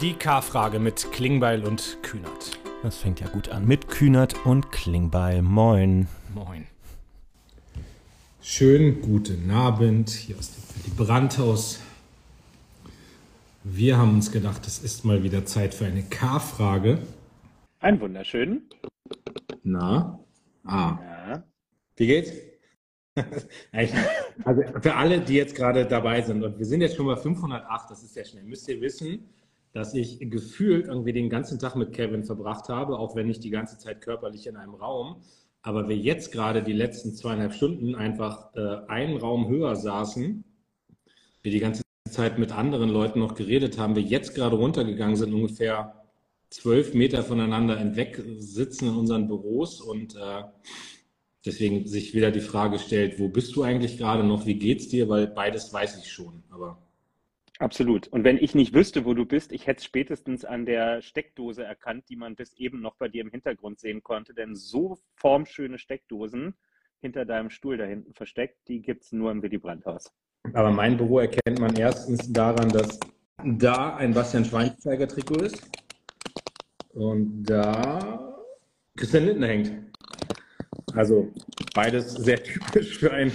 Die K-Frage mit Klingbeil und Kühnert. Das fängt ja gut an. Mit Kühnert und Klingbeil. Moin. Moin. Schönen guten Abend hier aus dem Brandhaus. Wir haben uns gedacht, es ist mal wieder Zeit für eine K-Frage. Ein wunderschönen. Na? Ah. Ja. Wie geht's? also für alle, die jetzt gerade dabei sind, und wir sind jetzt schon bei 508, das ist sehr schnell, müsst ihr wissen, dass ich gefühlt irgendwie den ganzen Tag mit Kevin verbracht habe, auch wenn nicht die ganze Zeit körperlich in einem Raum. Aber wir jetzt gerade die letzten zweieinhalb Stunden einfach äh, einen Raum höher saßen, wir die ganze Zeit mit anderen Leuten noch geredet haben, wir jetzt gerade runtergegangen sind, ungefähr zwölf Meter voneinander entweg sitzen in unseren Büros und äh, deswegen sich wieder die Frage stellt, wo bist du eigentlich gerade noch, wie geht's dir, weil beides weiß ich schon, aber Absolut. Und wenn ich nicht wüsste, wo du bist, ich hätte es spätestens an der Steckdose erkannt, die man bis eben noch bei dir im Hintergrund sehen konnte. Denn so formschöne Steckdosen hinter deinem Stuhl da hinten versteckt, die gibt es nur im Willy Brandt-Haus. Aber mein Büro erkennt man erstens daran, dass da ein Bastian Schweinsteiger-Trikot ist und da Christian Lindner hängt. Also beides sehr typisch für ein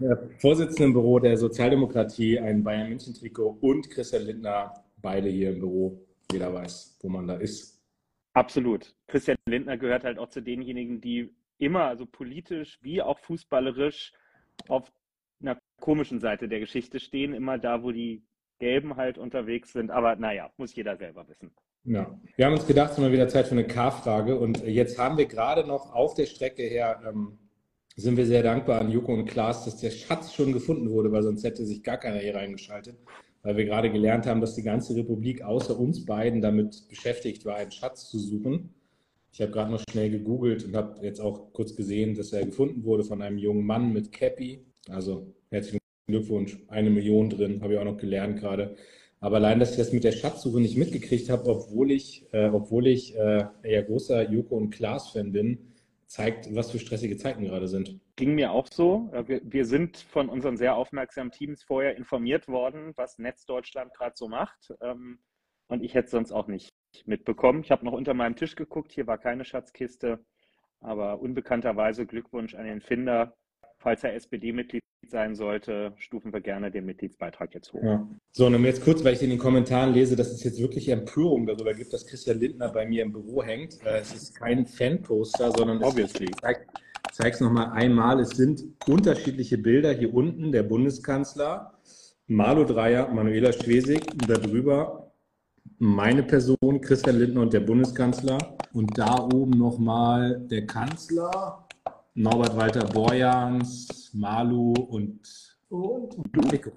äh, Vorsitzendenbüro der Sozialdemokratie, ein Bayern München Trikot und Christian Lindner, beide hier im Büro. Jeder weiß, wo man da ist. Absolut. Christian Lindner gehört halt auch zu denjenigen, die immer, also politisch wie auch fußballerisch, auf einer komischen Seite der Geschichte stehen, immer da, wo die Gelben halt unterwegs sind. Aber naja, muss jeder selber wissen. Ja, wir haben uns gedacht, es ist mal wieder Zeit für eine K-Frage. Und jetzt haben wir gerade noch auf der Strecke her, ähm, sind wir sehr dankbar an Joko und Klaas, dass der Schatz schon gefunden wurde, weil sonst hätte sich gar keiner hier reingeschaltet. Weil wir gerade gelernt haben, dass die ganze Republik außer uns beiden damit beschäftigt war, einen Schatz zu suchen. Ich habe gerade noch schnell gegoogelt und habe jetzt auch kurz gesehen, dass er gefunden wurde von einem jungen Mann mit Cappy. Also herzlichen Glückwunsch, eine Million drin, habe ich auch noch gelernt gerade. Aber allein, dass ich das mit der Schatzsuche nicht mitgekriegt habe, obwohl ich, äh, obwohl ich äh, ja großer Joko und Klaas-Fan bin, zeigt, was für stressige Zeiten gerade sind. Ging mir auch so. Wir, wir sind von unseren sehr aufmerksamen Teams vorher informiert worden, was Netz Deutschland gerade so macht. Ähm, und ich hätte es sonst auch nicht mitbekommen. Ich habe noch unter meinem Tisch geguckt, hier war keine Schatzkiste. Aber unbekannterweise Glückwunsch an den Finder. Falls er SPD-Mitglied sein sollte, stufen wir gerne den Mitgliedsbeitrag jetzt hoch. Ja. So, und jetzt kurz, weil ich in den Kommentaren lese, dass es jetzt wirklich Empörung darüber gibt, dass Christian Lindner bei mir im Büro hängt. Äh, es ist kein Fanposter, sondern Obviously. ich zeige es nochmal einmal. Es sind unterschiedliche Bilder. Hier unten der Bundeskanzler, Malu Dreyer, Manuela Schwesig, darüber meine Person, Christian Lindner und der Bundeskanzler. Und da oben nochmal der Kanzler, Norbert Walter Borjans, Malu und, und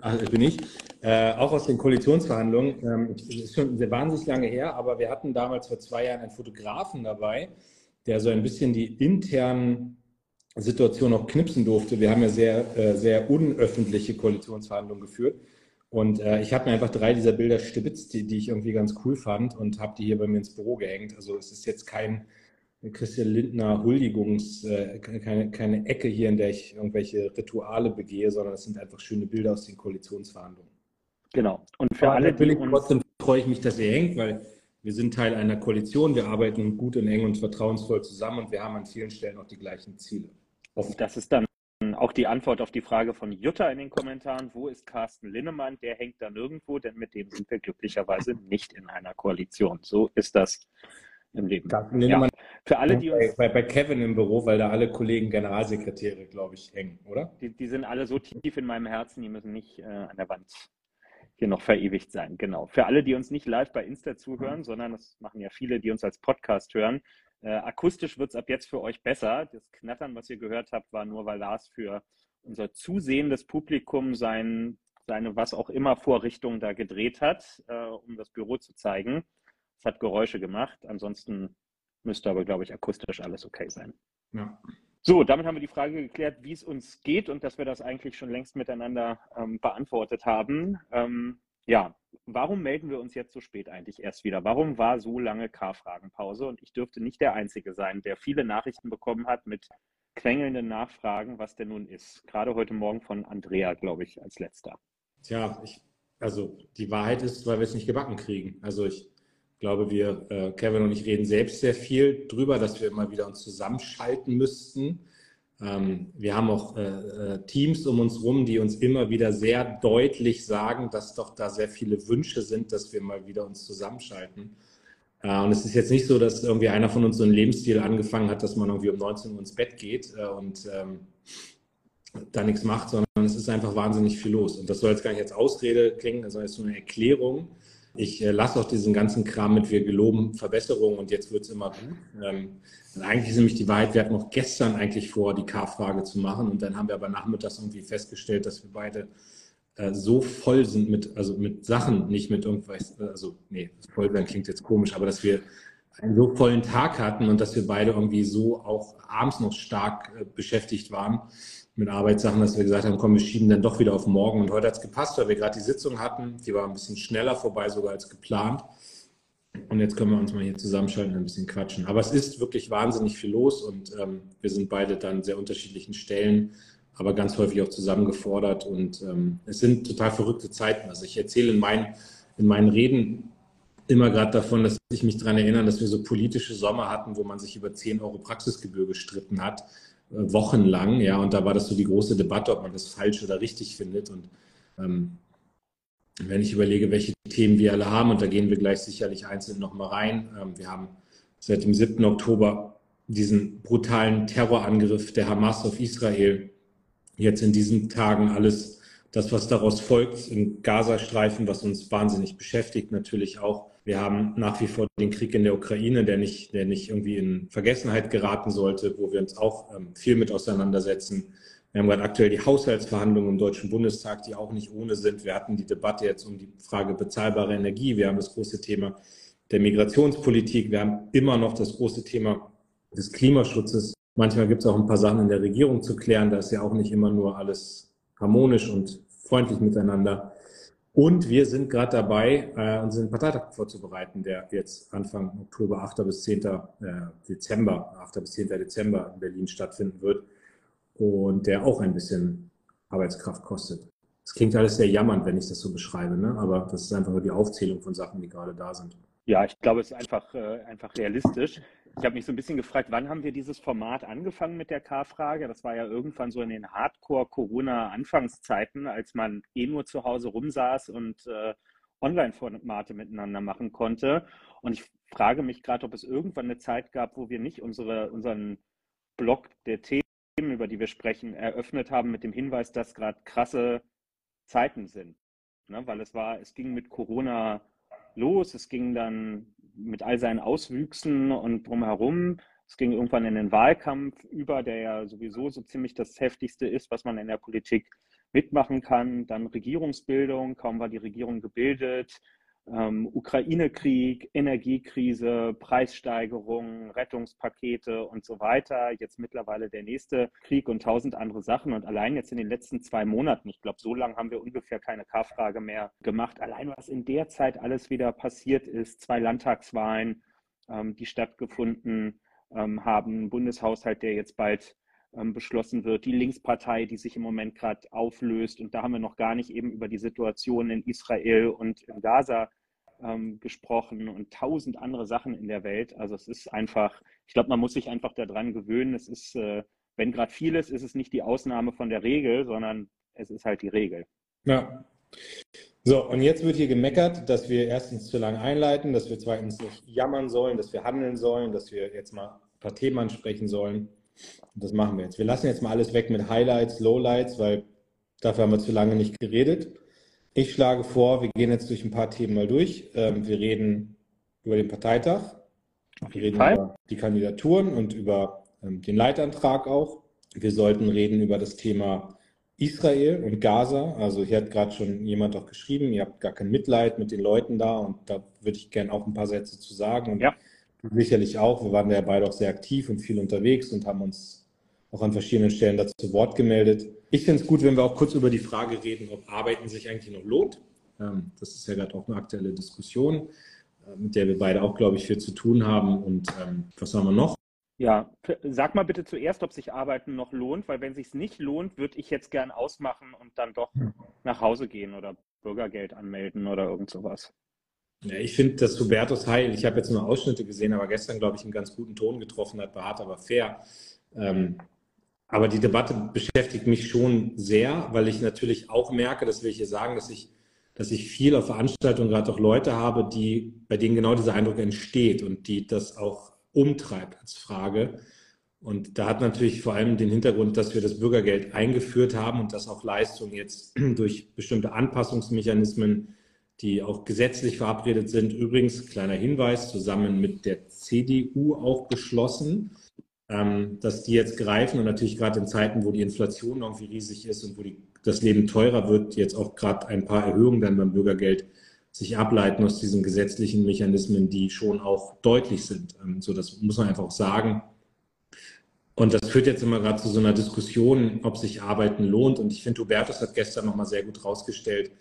also bin ich, äh, auch aus den Koalitionsverhandlungen. Ähm, ist schon sehr wahnsinnig lange her, aber wir hatten damals vor zwei Jahren einen Fotografen dabei, der so ein bisschen die internen Situationen auch knipsen durfte. Wir haben ja sehr, äh, sehr unöffentliche Koalitionsverhandlungen geführt. Und äh, ich habe mir einfach drei dieser Bilder stibitzt, die, die ich irgendwie ganz cool fand und habe die hier bei mir ins Büro gehängt. Also es ist jetzt kein Christian Lindner Huldigungs, äh, keine, keine Ecke hier, in der ich irgendwelche Rituale begehe, sondern es sind einfach schöne Bilder aus den Koalitionsverhandlungen. Genau. Und für alle, die uns... Trotzdem freue ich mich, dass ihr hängt, weil wir sind Teil einer Koalition, wir arbeiten gut und eng und vertrauensvoll zusammen und wir haben an vielen Stellen auch die gleichen Ziele. Oft. Das ist dann auch die Antwort auf die Frage von Jutta in den Kommentaren. Wo ist Carsten Linnemann? Der hängt da nirgendwo, denn mit dem sind wir glücklicherweise nicht in einer Koalition. So ist das im Leben. Ja. Für alle, die uns. Bei, bei, Kevin im Büro, weil da alle Kollegen Generalsekretäre, glaube ich, hängen, oder? Die, die, sind alle so tief in meinem Herzen, die müssen nicht äh, an der Wand hier noch verewigt sein. Genau. Für alle, die uns nicht live bei Insta zuhören, sondern das machen ja viele, die uns als Podcast hören. Äh, akustisch wird es ab jetzt für euch besser. Das Knattern, was ihr gehört habt, war nur, weil Lars für unser zusehendes Publikum sein, seine was auch immer Vorrichtung da gedreht hat, äh, um das Büro zu zeigen. Es hat Geräusche gemacht. Ansonsten Müsste aber, glaube ich, akustisch alles okay sein. Ja. So, damit haben wir die Frage geklärt, wie es uns geht und dass wir das eigentlich schon längst miteinander ähm, beantwortet haben. Ähm, ja, warum melden wir uns jetzt so spät eigentlich erst wieder? Warum war so lange K-Fragenpause? Und ich dürfte nicht der Einzige sein, der viele Nachrichten bekommen hat mit quengelnden Nachfragen, was denn nun ist. Gerade heute Morgen von Andrea, glaube ich, als letzter. Tja, ich, also die Wahrheit ist, weil wir es nicht gebacken kriegen. Also ich Ich glaube, wir, äh, Kevin und ich reden selbst sehr viel drüber, dass wir immer wieder uns zusammenschalten müssten. Ähm, wir haben auch äh, äh, Teams um uns rum, die uns immer wieder sehr deutlich sagen, dass doch da sehr viele Wünsche sind, dass wir mal wieder uns zusammenschalten. Äh, und es ist jetzt nicht so, dass irgendwie einer von uns so einen Lebensstil angefangen hat, dass man irgendwie um 19 Uhr ins Bett geht äh, und ähm, da nichts macht, sondern es ist einfach wahnsinnig viel los. Und das soll jetzt gar nicht als Ausrede klingen, das ist so eine Erklärung. Ich äh, lasse auch diesen ganzen Kram mit, wir geloben Verbesserungen und jetzt wird es immer gut. Ähm, eigentlich ist nämlich die Wahrheit, wir hatten noch gestern eigentlich vor, die K-Frage zu machen und dann haben wir aber nachmittags irgendwie festgestellt, dass wir beide äh, so voll sind mit, also mit Sachen, nicht mit irgendwas, also nee, voll werden klingt jetzt komisch, aber dass wir einen so vollen Tag hatten und dass wir beide irgendwie so auch abends noch stark äh, beschäftigt waren mit Arbeitssachen, dass wir gesagt haben, komm, wir schieben dann doch wieder auf morgen. Und heute hat es gepasst, weil wir gerade die Sitzung hatten. Die war ein bisschen schneller vorbei sogar als geplant. Und jetzt können wir uns mal hier zusammenschalten und ein bisschen quatschen. Aber es ist wirklich wahnsinnig viel los und ähm, wir sind beide dann sehr unterschiedlichen Stellen, aber ganz häufig auch zusammengefordert. Und ähm, es sind total verrückte Zeiten. Also ich erzähle in meinen, in meinen Reden immer gerade davon, dass ich mich daran erinnere, dass wir so politische Sommer hatten, wo man sich über 10 Euro Praxisgebühr gestritten hat wochenlang, ja, und da war das so die große Debatte, ob man das falsch oder richtig findet. Und ähm, wenn ich überlege, welche Themen wir alle haben, und da gehen wir gleich sicherlich einzeln nochmal rein. Ähm, wir haben seit dem 7. Oktober diesen brutalen Terrorangriff der Hamas auf Israel. Jetzt in diesen Tagen alles, das, was daraus folgt, im Gazastreifen, was uns wahnsinnig beschäftigt, natürlich auch wir haben nach wie vor den Krieg in der Ukraine, der nicht, der nicht irgendwie in Vergessenheit geraten sollte, wo wir uns auch ähm, viel mit auseinandersetzen. Wir haben gerade aktuell die Haushaltsverhandlungen im Deutschen Bundestag, die auch nicht ohne sind. Wir hatten die Debatte jetzt um die Frage bezahlbare Energie. Wir haben das große Thema der Migrationspolitik. Wir haben immer noch das große Thema des Klimaschutzes. Manchmal gibt es auch ein paar Sachen in der Regierung zu klären. Da ist ja auch nicht immer nur alles harmonisch und freundlich miteinander. Und wir sind gerade dabei, äh, unseren Parteitag vorzubereiten, der jetzt Anfang Oktober, 8. bis 10. Äh, Dezember, 8. bis 10. Dezember in Berlin stattfinden wird und der auch ein bisschen Arbeitskraft kostet. Es klingt alles sehr jammernd, wenn ich das so beschreibe, ne? aber das ist einfach nur die Aufzählung von Sachen, die gerade da sind. Ja, ich glaube, es ist einfach, äh, einfach realistisch. Ich habe mich so ein bisschen gefragt, wann haben wir dieses Format angefangen mit der K-Frage? Das war ja irgendwann so in den Hardcore-Corona-Anfangszeiten, als man eh nur zu Hause rumsaß und äh, Online-Formate miteinander machen konnte. Und ich frage mich gerade, ob es irgendwann eine Zeit gab, wo wir nicht unsere, unseren Blog der Themen, über die wir sprechen, eröffnet haben mit dem Hinweis, dass gerade krasse Zeiten sind. Ne? Weil es war, es ging mit Corona los. Es ging dann mit all seinen Auswüchsen und drumherum. Es ging irgendwann in den Wahlkampf über, der ja sowieso so ziemlich das heftigste ist, was man in der Politik mitmachen kann. Dann Regierungsbildung, kaum war die Regierung gebildet ähm, Ukraine-Krieg, Energiekrise, Preissteigerungen, Rettungspakete und so weiter. Jetzt mittlerweile der nächste Krieg und tausend andere Sachen. Und allein jetzt in den letzten zwei Monaten, ich glaube, so lange haben wir ungefähr keine K-Frage mehr gemacht. Allein was in der Zeit alles wieder passiert ist, zwei Landtagswahlen, ähm, die stattgefunden ähm, haben, Bundeshaushalt, der jetzt bald ähm, beschlossen wird, die Linkspartei, die sich im Moment gerade auflöst. Und da haben wir noch gar nicht eben über die Situation in Israel und in Gaza ähm, gesprochen und tausend andere Sachen in der Welt. Also es ist einfach, ich glaube, man muss sich einfach daran gewöhnen. Es ist, äh, wenn gerade vieles, ist es nicht die Ausnahme von der Regel, sondern es ist halt die Regel. Ja. So, und jetzt wird hier gemeckert, dass wir erstens zu lange einleiten, dass wir zweitens nicht jammern sollen, dass wir handeln sollen, dass wir jetzt mal ein paar Themen ansprechen sollen. Und das machen wir jetzt. Wir lassen jetzt mal alles weg mit Highlights, Lowlights, weil dafür haben wir zu lange nicht geredet. Ich schlage vor, wir gehen jetzt durch ein paar Themen mal durch. Ähm, wir reden über den Parteitag. Wir reden Fall. über die Kandidaturen und über ähm, den Leitantrag auch. Wir sollten reden über das Thema Israel und Gaza. Also hier hat gerade schon jemand auch geschrieben, ihr habt gar kein Mitleid mit den Leuten da und da würde ich gerne auch ein paar Sätze zu sagen. Und ja sicherlich auch. Wir waren ja beide auch sehr aktiv und viel unterwegs und haben uns auch an verschiedenen Stellen dazu zu Wort gemeldet. Ich finde es gut, wenn wir auch kurz über die Frage reden, ob Arbeiten sich eigentlich noch lohnt. Ähm, das ist ja gerade auch eine aktuelle Diskussion, äh, mit der wir beide auch, glaube ich, viel zu tun haben. Und ähm, was haben wir noch? Ja, sag mal bitte zuerst, ob sich Arbeiten noch lohnt, weil wenn sich nicht lohnt, würde ich jetzt gern ausmachen und dann doch hm. nach Hause gehen oder Bürgergeld anmelden oder irgend sowas. Ja, ich finde, dass Hubertus Heil, ich habe jetzt nur Ausschnitte gesehen, aber gestern, glaube ich, einen ganz guten Ton getroffen hat, beharrt aber fair. Ähm, aber die Debatte beschäftigt mich schon sehr, weil ich natürlich auch merke, das will ich hier sagen, dass ich, dass ich viel auf Veranstaltungen gerade auch Leute habe, die, bei denen genau dieser Eindruck entsteht und die das auch umtreibt als Frage. Und da hat natürlich vor allem den Hintergrund, dass wir das Bürgergeld eingeführt haben und dass auch Leistungen jetzt durch bestimmte Anpassungsmechanismen, die auch gesetzlich verabredet sind, übrigens kleiner Hinweis, zusammen mit der CDU auch beschlossen, ähm, dass die jetzt greifen und natürlich gerade in Zeiten, wo die Inflation irgendwie riesig ist und wo die, das Leben teurer wird, jetzt auch gerade ein paar Erhöhungen dann beim Bürgergeld sich ableiten aus diesen gesetzlichen Mechanismen, die schon auch deutlich sind. Ähm, so, das muss man einfach auch sagen. Und das führt jetzt immer gerade zu so einer Diskussion, ob sich Arbeiten lohnt. Und ich finde, Hubertus hat gestern nochmal sehr gut rausgestellt,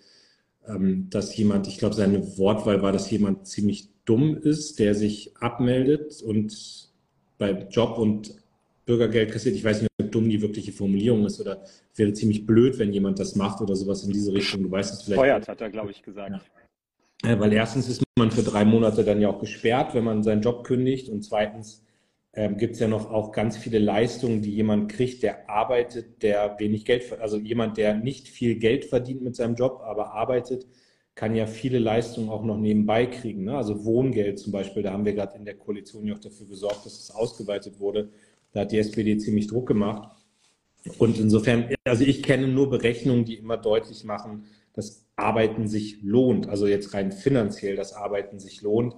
ähm, dass jemand, ich glaube, seine Wortwahl war, dass jemand ziemlich dumm ist, der sich abmeldet und bei Job und Bürgergeld kassiert. Ich weiß nicht, ob dumm die wirkliche Formulierung ist oder wäre ziemlich blöd, wenn jemand das macht oder sowas in diese Richtung. Du weißt es vielleicht. Feuert, hat er, glaube ich, gesagt. Ja. Weil erstens ist man für drei Monate dann ja auch gesperrt, wenn man seinen Job kündigt. Und zweitens ähm, gibt es ja noch auch ganz viele Leistungen, die jemand kriegt, der arbeitet, der wenig Geld, also jemand, der nicht viel Geld verdient mit seinem Job, aber arbeitet, kann ja viele Leistungen auch noch nebenbei kriegen. Ne? Also Wohngeld zum Beispiel, da haben wir gerade in der Koalition ja auch dafür gesorgt, dass es ausgeweitet wurde. Da hat die SPD ziemlich Druck gemacht. Und insofern, also ich kenne nur Berechnungen, die immer deutlich machen, dass Arbeiten sich lohnt. Also jetzt rein finanziell, dass Arbeiten sich lohnt.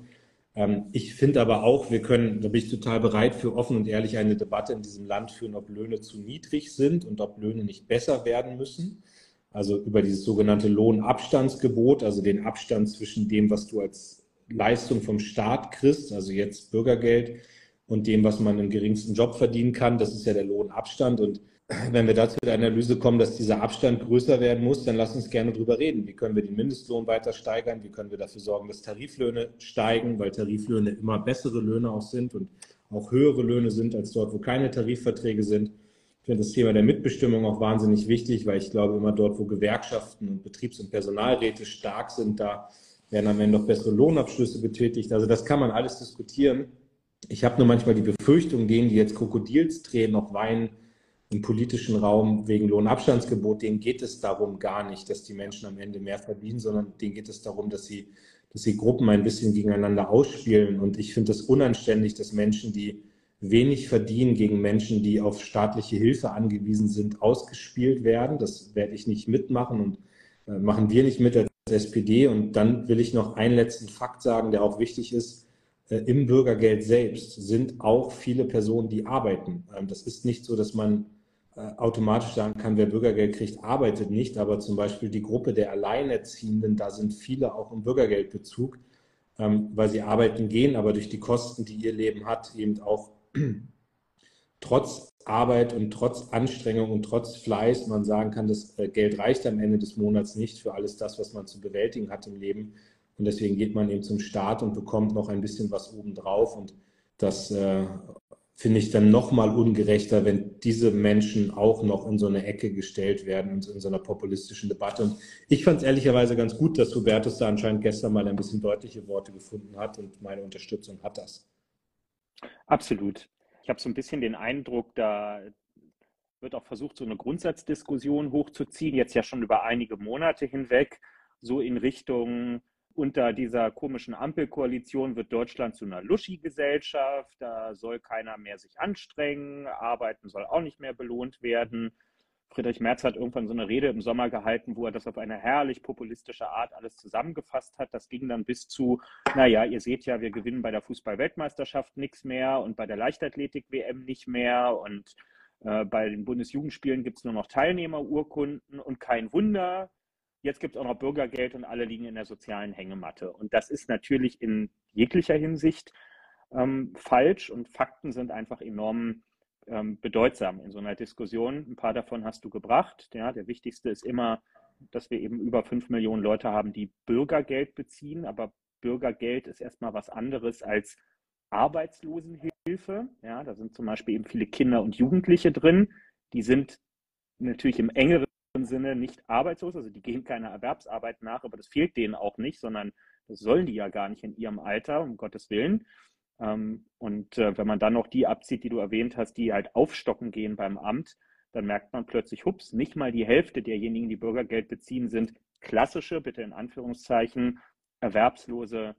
Ähm, ich finde aber auch, wir können, da bin ich total bereit für offen und ehrlich eine Debatte in diesem Land führen, ob Löhne zu niedrig sind und ob Löhne nicht besser werden müssen. Also über dieses sogenannte Lohnabstandsgebot, also den Abstand zwischen dem, was du als Leistung vom Staat kriegst, also jetzt Bürgergeld, und dem, was man im geringsten Job verdienen kann. Das ist ja der Lohnabstand. Und wenn wir dazu der Analyse kommen, dass dieser Abstand größer werden muss, dann lass uns gerne drüber reden. Wie können wir den Mindestlohn weiter steigern? Wie können wir dafür sorgen, dass Tariflöhne steigen, weil Tariflöhne immer bessere Löhne auch sind und auch höhere Löhne sind als dort, wo keine Tarifverträge sind. Ich finde das Thema der Mitbestimmung auch wahnsinnig wichtig, weil ich glaube, immer dort, wo Gewerkschaften und Betriebs- und Personalräte stark sind, da werden am Ende noch bessere Lohnabschlüsse getätigt. Also das kann man alles diskutieren. Ich habe nur manchmal die Befürchtung, denen, die jetzt Krokodilstränen noch weinen, im politischen Raum wegen Lohnabstandsgebot, denen geht es darum gar nicht, dass die Menschen am Ende mehr verdienen, sondern denen geht es darum, dass sie, dass sie Gruppen ein bisschen gegeneinander ausspielen. Und ich finde das unanständig, dass Menschen, die wenig verdienen, gegen Menschen, die auf staatliche Hilfe angewiesen sind, ausgespielt werden. Das werde ich nicht mitmachen und äh, machen wir nicht mit als SPD. Und dann will ich noch einen letzten Fakt sagen, der auch wichtig ist. Äh, Im Bürgergeld selbst sind auch viele Personen, die arbeiten. Ähm, das ist nicht so, dass man äh, automatisch sagen kann, wer Bürgergeld kriegt, arbeitet nicht. Aber zum Beispiel die Gruppe der Alleinerziehenden, da sind viele auch im Bürgergeldbezug, ähm, weil sie arbeiten gehen, aber durch die Kosten, die ihr Leben hat, eben auch trotz Arbeit und trotz Anstrengung und trotz Fleiß man sagen kann, das äh, Geld reicht am Ende des Monats nicht für alles das, was man zu bewältigen hat im Leben. Und deswegen geht man eben zum Staat und bekommt noch ein bisschen was obendrauf. Und das äh, finde ich dann nochmal ungerechter, wenn diese Menschen auch noch in so eine Ecke gestellt werden in, in so einer populistischen Debatte. Und ich fand es ehrlicherweise ganz gut, dass Hubertus da anscheinend gestern mal ein bisschen deutliche Worte gefunden hat und meine Unterstützung hat das. Absolut. Ich habe so ein bisschen den Eindruck, da wird auch versucht, so eine Grundsatzdiskussion hochzuziehen, jetzt ja schon über einige Monate hinweg, so in Richtung, unter dieser komischen Ampelkoalition wird Deutschland zu einer Luschi-Gesellschaft. Da soll keiner mehr sich anstrengen. Arbeiten soll auch nicht mehr belohnt werden. Friedrich Merz hat irgendwann so eine Rede im Sommer gehalten, wo er das auf eine herrlich populistische Art alles zusammengefasst hat. Das ging dann bis zu, naja, ihr seht ja, wir gewinnen bei der Fußball-Weltmeisterschaft nichts mehr und bei der Leichtathletik-WM nicht mehr und äh, bei den Bundesjugendspielen gibt es nur noch Teilnehmerurkunden und kein Wunder, Jetzt gibt es auch noch Bürgergeld und alle liegen in der sozialen Hängematte. Und das ist natürlich in jeglicher Hinsicht ähm, falsch und Fakten sind einfach enorm ähm, bedeutsam in so einer Diskussion. Ein paar davon hast du gebracht. Ja, der wichtigste ist immer, dass wir eben über fünf Millionen Leute haben, die Bürgergeld beziehen. Aber Bürgergeld ist erstmal was anderes als Arbeitslosenhilfe. Ja, da sind zum Beispiel eben viele Kinder und Jugendliche drin. Die sind natürlich im engeren Sinne nicht arbeitslos, also die gehen keiner Erwerbsarbeit nach, aber das fehlt denen auch nicht, sondern Das sollen die ja gar nicht in ihrem Alter, um Gottes Willen. Ähm, und äh, wenn man dann noch die abzieht, die du erwähnt hast, die halt aufstocken gehen beim Amt, dann merkt man plötzlich, hups, nicht mal die Hälfte derjenigen, die Bürgergeld beziehen, sind klassische, bitte in Anführungszeichen, erwerbslose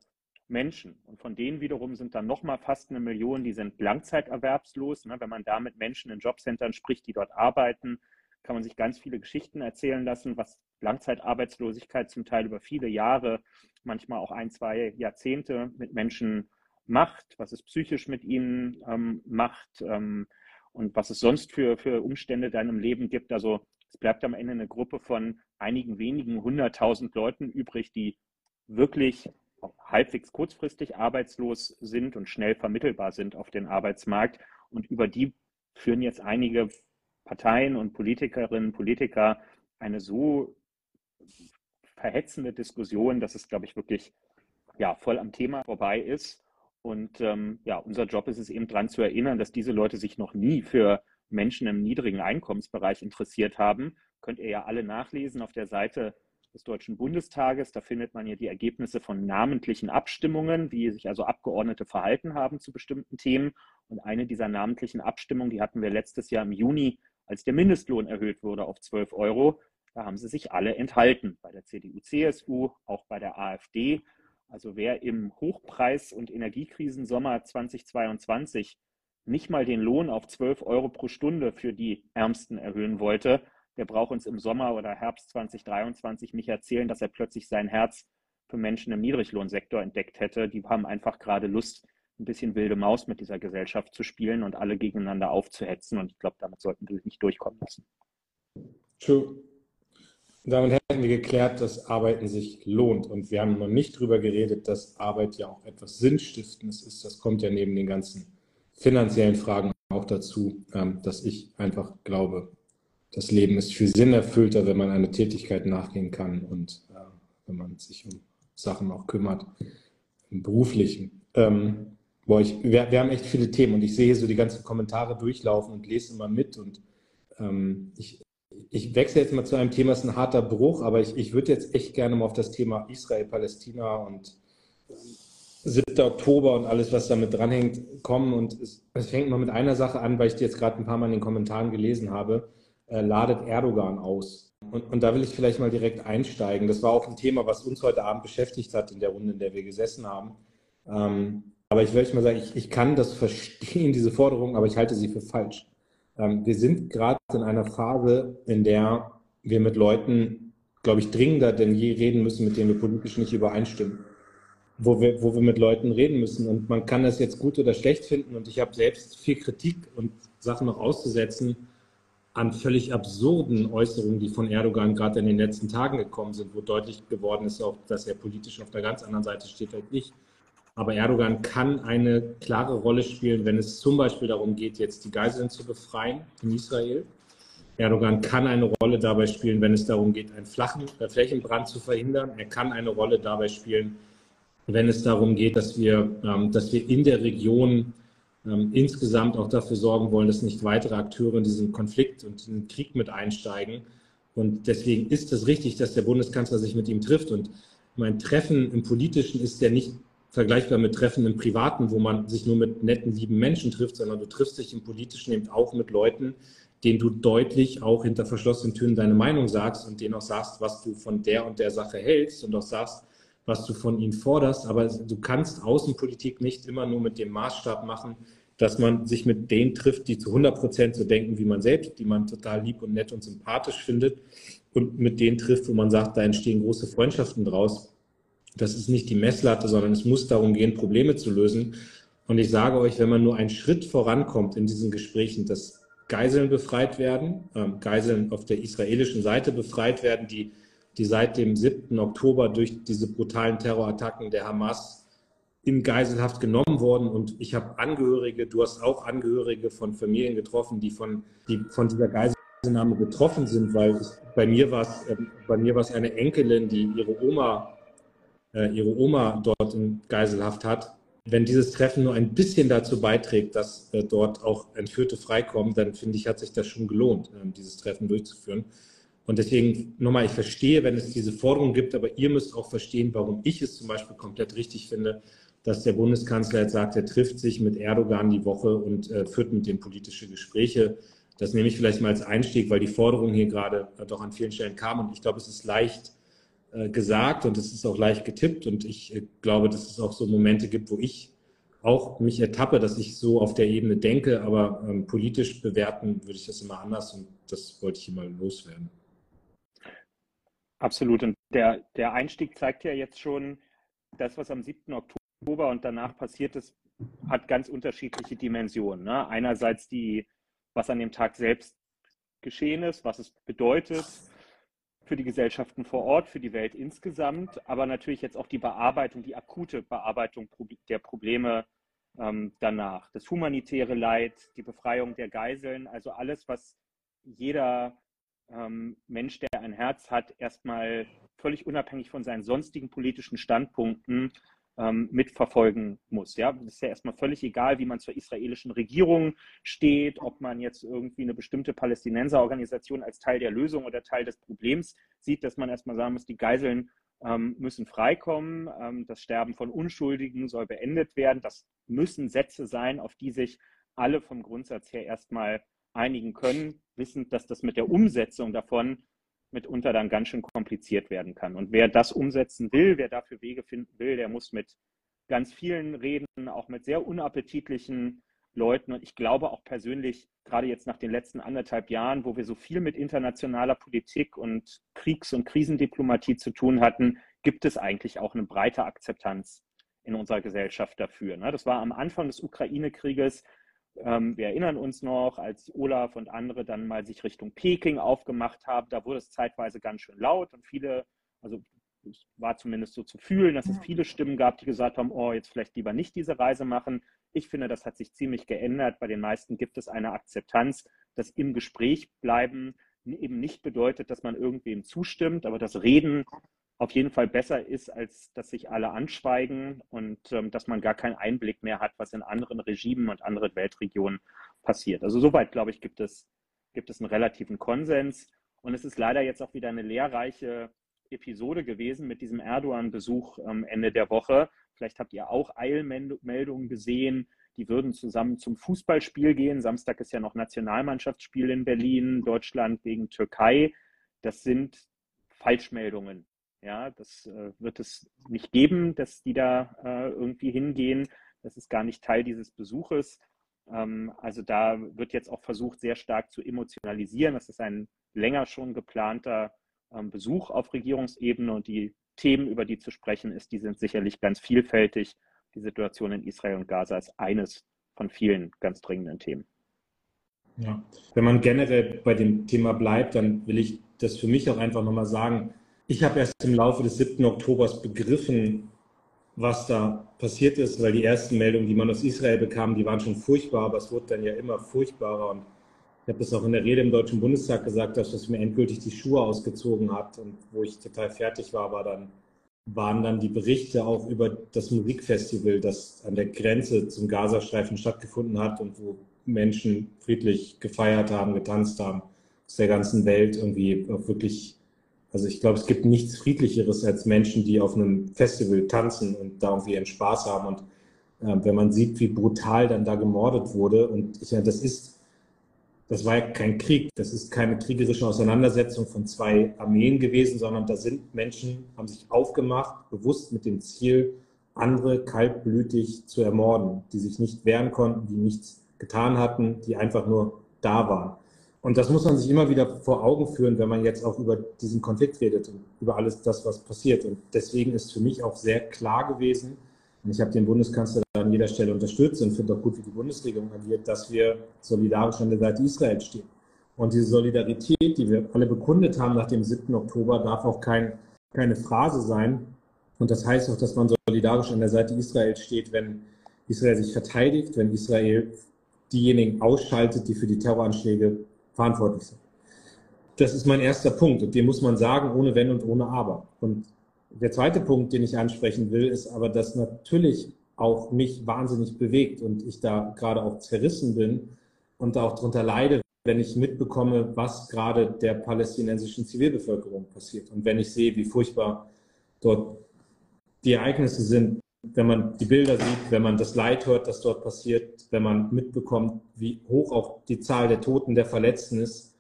Menschen. Und von denen wiederum sind dann nochmal fast eine Million, die sind langzeiterwerbslos. Ne? Wenn man da mit Menschen in Jobcentern spricht, die dort arbeiten, kann man sich ganz viele Geschichten erzählen lassen, was Langzeitarbeitslosigkeit zum Teil über viele Jahre, manchmal auch ein, zwei Jahrzehnte mit Menschen macht, was es psychisch mit ihnen ähm, macht ähm, und was es sonst für, für Umstände in deinem Leben gibt. Also es bleibt am Ende eine Gruppe von einigen wenigen hunderttausend Leuten übrig, die wirklich halbwegs kurzfristig arbeitslos sind und schnell vermittelbar sind auf den Arbeitsmarkt. Und über die führen jetzt einige Parteien und Politikerinnen und Politiker eine so verhetzende Diskussion, dass es, glaube ich, wirklich ja, voll am Thema vorbei ist. Und ähm, ja, unser Job ist es eben daran zu erinnern, dass diese Leute sich noch nie für Menschen im niedrigen Einkommensbereich interessiert haben. Könnt ihr ja alle nachlesen auf der Seite des Deutschen Bundestages. Da findet man ja die Ergebnisse von namentlichen Abstimmungen, wie sich also Abgeordnete verhalten haben zu bestimmten Themen. Und eine dieser namentlichen Abstimmungen, die hatten wir letztes Jahr im Juni als der Mindestlohn erhöht wurde auf 12 Euro, da haben sie sich alle enthalten, bei der CDU, CSU, auch bei der AfD. Also wer im Hochpreis- und Energiekrisensommer 2022 nicht mal den Lohn auf 12 Euro pro Stunde für die Ärmsten erhöhen wollte, der braucht uns im Sommer oder Herbst 2023 nicht erzählen, dass er plötzlich sein Herz für Menschen im Niedriglohnsektor entdeckt hätte. Die haben einfach gerade Lust, ein bisschen wilde Maus mit dieser Gesellschaft zu spielen und alle gegeneinander aufzuhetzen. Und ich glaube, damit sollten wir nicht durchkommen lassen. True. Damit hätten wir geklärt, dass Arbeiten sich lohnt. Und wir haben noch nicht darüber geredet, dass Arbeit ja auch etwas Sinnstiftendes ist. Das kommt ja neben den ganzen finanziellen Fragen auch dazu, ähm, dass ich einfach glaube, das Leben ist viel sinnerfüllter, wenn man eine Tätigkeit nachgehen kann und äh, wenn man sich um Sachen auch kümmert, im beruflichen. Ähm, Boah, ich, wir, wir, haben echt viele Themen und ich sehe so die ganzen Kommentare durchlaufen und lese immer mit und ähm, ich, ich wechsle jetzt mal zu einem Thema, das ist ein harter Bruch, aber ich, ich würde jetzt echt gerne mal auf das Thema Israel, Palästina und 7. Oktober und alles, was damit dranhängt, kommen. Und es, es fängt mal mit einer Sache an, weil ich die jetzt gerade ein paar Mal in den Kommentaren gelesen habe, äh, ladet Erdogan aus. Und, und da will ich vielleicht mal direkt einsteigen. Das war auch ein Thema, was uns heute Abend beschäftigt hat in der Runde, in der wir gesessen haben. Ähm, aber ich will mal sagen, ich, ich kann das verstehen, diese Forderung, aber ich halte sie für falsch. Ähm, wir sind gerade in einer Phase, in der wir mit Leuten, glaube ich, dringender denn je reden müssen, mit denen wir politisch nicht übereinstimmen. Wo wir, wo wir mit Leuten reden müssen. Und man kann das jetzt gut oder schlecht finden. Und ich habe selbst viel Kritik und Sachen noch auszusetzen an völlig absurden Äußerungen, die von Erdogan gerade in den letzten Tagen gekommen sind, wo deutlich geworden ist, auch, dass er politisch auf der ganz anderen Seite steht als ich. Aber Erdogan kann eine klare Rolle spielen, wenn es zum Beispiel darum geht, jetzt die Geiseln zu befreien in Israel. Erdogan kann eine Rolle dabei spielen, wenn es darum geht, einen flachen äh, Flächenbrand zu verhindern. Er kann eine Rolle dabei spielen, wenn es darum geht, dass wir, ähm, dass wir in der Region ähm, insgesamt auch dafür sorgen wollen, dass nicht weitere Akteure in diesen Konflikt und in den Krieg mit einsteigen. Und deswegen ist es richtig, dass der Bundeskanzler sich mit ihm trifft. Und mein Treffen im Politischen ist ja nicht vergleichbar mit Treffen im Privaten, wo man sich nur mit netten, lieben Menschen trifft, sondern du triffst dich im Politischen eben auch mit Leuten, denen du deutlich auch hinter verschlossenen Türen deine Meinung sagst und denen auch sagst, was du von der und der Sache hältst und auch sagst, was du von ihnen forderst. Aber du kannst Außenpolitik nicht immer nur mit dem Maßstab machen, dass man sich mit denen trifft, die zu 100 Prozent so denken wie man selbst, die man total lieb und nett und sympathisch findet und mit denen trifft, wo man sagt, da entstehen große Freundschaften draus. Das ist nicht die Messlatte, sondern es muss darum gehen, Probleme zu lösen. Und ich sage euch, wenn man nur einen Schritt vorankommt in diesen Gesprächen, dass Geiseln befreit werden, ähm, Geiseln auf der israelischen Seite befreit werden, die, die seit dem 7. Oktober durch diese brutalen Terrorattacken der Hamas in Geiselhaft genommen worden. Und ich habe Angehörige, du hast auch Angehörige von Familien getroffen, die von, die von dieser Geiselnahme betroffen sind, weil ich, bei mir war es, äh, bei mir war es eine Enkelin, die ihre Oma ihre Oma dort in Geiselhaft hat. Wenn dieses Treffen nur ein bisschen dazu beiträgt, dass äh, dort auch Entführte freikommen, dann finde ich, hat sich das schon gelohnt, äh, dieses Treffen durchzuführen. Und deswegen nochmal, ich verstehe, wenn es diese Forderung gibt, aber ihr müsst auch verstehen, warum ich es zum Beispiel komplett richtig finde, dass der Bundeskanzler jetzt sagt, er trifft sich mit Erdogan die Woche und äh, führt mit dem politische Gespräche. Das nehme ich vielleicht mal als Einstieg, weil die Forderung hier gerade äh, doch an vielen Stellen kam. Und ich glaube, es ist leicht äh, gesagt und es ist auch leicht getippt. Und ich äh, glaube, dass es auch so Momente gibt, wo ich auch mich ertappe, dass ich so auf der Ebene denke, aber ähm, politisch bewerten würde ich das immer anders und das wollte ich hier mal loswerden. Absolut. Und der, der Einstieg zeigt ja jetzt schon, das, was am 7. Oktober und danach passiert ist, hat ganz unterschiedliche Dimensionen. Ne? Einerseits die, was an dem Tag selbst geschehen ist, was es bedeutet für die Gesellschaften vor Ort, für die Welt insgesamt, aber natürlich jetzt auch die Bearbeitung, die akute Bearbeitung der Probleme ähm, danach. Das humanitäre Leid, die Befreiung der Geiseln, also alles, was jeder ähm, Mensch, der ein Herz hat, erstmal völlig unabhängig von seinen sonstigen politischen Standpunkten ähm, mitverfolgen muss. Ja, es ist ja erstmal völlig egal, wie man zur israelischen Regierung steht, ob man jetzt irgendwie eine bestimmte Palästinenserorganisation als Teil der Lösung oder Teil des Problems sieht, dass man erstmal sagen muss, die Geiseln ähm, müssen freikommen, ähm, das Sterben von Unschuldigen soll beendet werden. Das müssen Sätze sein, auf die sich alle vom Grundsatz her erstmal einigen können, wissend, dass das mit der Umsetzung davon mitunter dann ganz schön kompliziert werden kann. Und wer das umsetzen will, wer dafür Wege finden will, der muss mit ganz vielen reden, auch mit sehr unappetitlichen Leuten. Und ich glaube auch persönlich, gerade jetzt nach den letzten anderthalb Jahren, wo wir so viel mit internationaler Politik und Kriegs- und Krisendiplomatie zu tun hatten, gibt es eigentlich auch eine breite Akzeptanz in unserer Gesellschaft dafür. Ne? Das war am Anfang des Ukraine-Krieges ähm, wir erinnern uns noch, als Olaf und andere dann mal sich Richtung Peking aufgemacht haben, da wurde es zeitweise ganz schön laut und viele, also es war zumindest so zu fühlen, dass es viele Stimmen gab, die gesagt haben, oh, jetzt vielleicht lieber nicht diese Reise machen. Ich finde, das hat sich ziemlich geändert. Bei den meisten gibt es eine Akzeptanz, dass im Gespräch bleiben eben nicht bedeutet, dass man irgendwem zustimmt, aber das Reden auf jeden Fall besser ist, als dass sich alle anschweigen und ähm, dass man gar keinen Einblick mehr hat, was in anderen Regimen und anderen Weltregionen passiert. Also soweit, glaube ich, gibt es, gibt es einen relativen Konsens. Und es ist leider jetzt auch wieder eine lehrreiche Episode gewesen mit diesem Erdogan-Besuch am Ende der Woche. Vielleicht habt ihr auch Eilmeldungen gesehen. Die würden zusammen zum Fußballspiel gehen. Samstag ist ja noch Nationalmannschaftsspiel in Berlin, Deutschland gegen Türkei. Das sind Falschmeldungen. Ja, das äh, wird es nicht geben, dass die da äh, irgendwie hingehen. Das ist gar nicht Teil dieses Besuches. Ähm, also da wird jetzt auch versucht, sehr stark zu emotionalisieren. Das ist ein länger schon geplanter ähm, Besuch auf Regierungsebene und die Themen, über die zu sprechen ist, die sind sicherlich ganz vielfältig. Die Situation in Israel und Gaza ist eines von vielen ganz dringenden Themen. Ja. Wenn man generell bei dem Thema bleibt, dann will ich das für mich auch einfach nochmal sagen, ich habe erst im Laufe des 7. Oktobers begriffen, was da passiert ist, weil die ersten Meldungen, die man aus Israel bekam, die waren schon furchtbar, aber es wurde dann ja immer furchtbarer. Und ich habe es auch in der Rede im Deutschen Bundestag gesagt, dass das mir endgültig die Schuhe ausgezogen hat. Und wo ich total fertig war, war dann, waren dann die Berichte auch über das Musikfestival, das an der Grenze zum Gazastreifen stattgefunden hat und wo Menschen friedlich gefeiert haben, getanzt haben, aus der ganzen Welt irgendwie auch wirklich also ich glaube, es gibt nichts Friedlicheres als Menschen, die auf einem Festival tanzen und da irgendwie ihren Spaß haben. Und äh, wenn man sieht, wie brutal dann da gemordet wurde, und ich, ja, das ist, das war ja kein Krieg, das ist keine kriegerische Auseinandersetzung von zwei Armeen gewesen, sondern da sind Menschen, haben sich aufgemacht, bewusst mit dem Ziel, andere kaltblütig zu ermorden, die sich nicht wehren konnten, die nichts getan hatten, die einfach nur da waren. Und das muss man sich immer wieder vor Augen führen, wenn man jetzt auch über diesen Konflikt redet und über alles das, was passiert. Und deswegen ist für mich auch sehr klar gewesen, und ich habe den Bundeskanzler an jeder Stelle unterstützt und finde auch gut, wie die Bundesregierung agiert, dass wir solidarisch an der Seite Israels stehen. Und diese Solidarität, die wir alle bekundet haben nach dem 7. Oktober, darf auch kein, keine Phrase sein. Und das heißt auch, dass man solidarisch an der Seite Israels steht, wenn Israel sich verteidigt, wenn Israel diejenigen ausschaltet, die für die Terroranschläge verantwortlich sind. Das ist mein erster Punkt und den muss man sagen, ohne Wenn und ohne Aber. Und der zweite Punkt, den ich ansprechen will, ist aber, dass natürlich auch mich wahnsinnig bewegt und ich da gerade auch zerrissen bin und auch darunter leide, wenn ich mitbekomme, was gerade der palästinensischen Zivilbevölkerung passiert. Und wenn ich sehe, wie furchtbar dort die Ereignisse sind, wenn man die Bilder sieht, wenn man das Leid hört, das dort passiert, wenn man mitbekommt, wie hoch auch die Zahl der Toten, der Verletzten ist.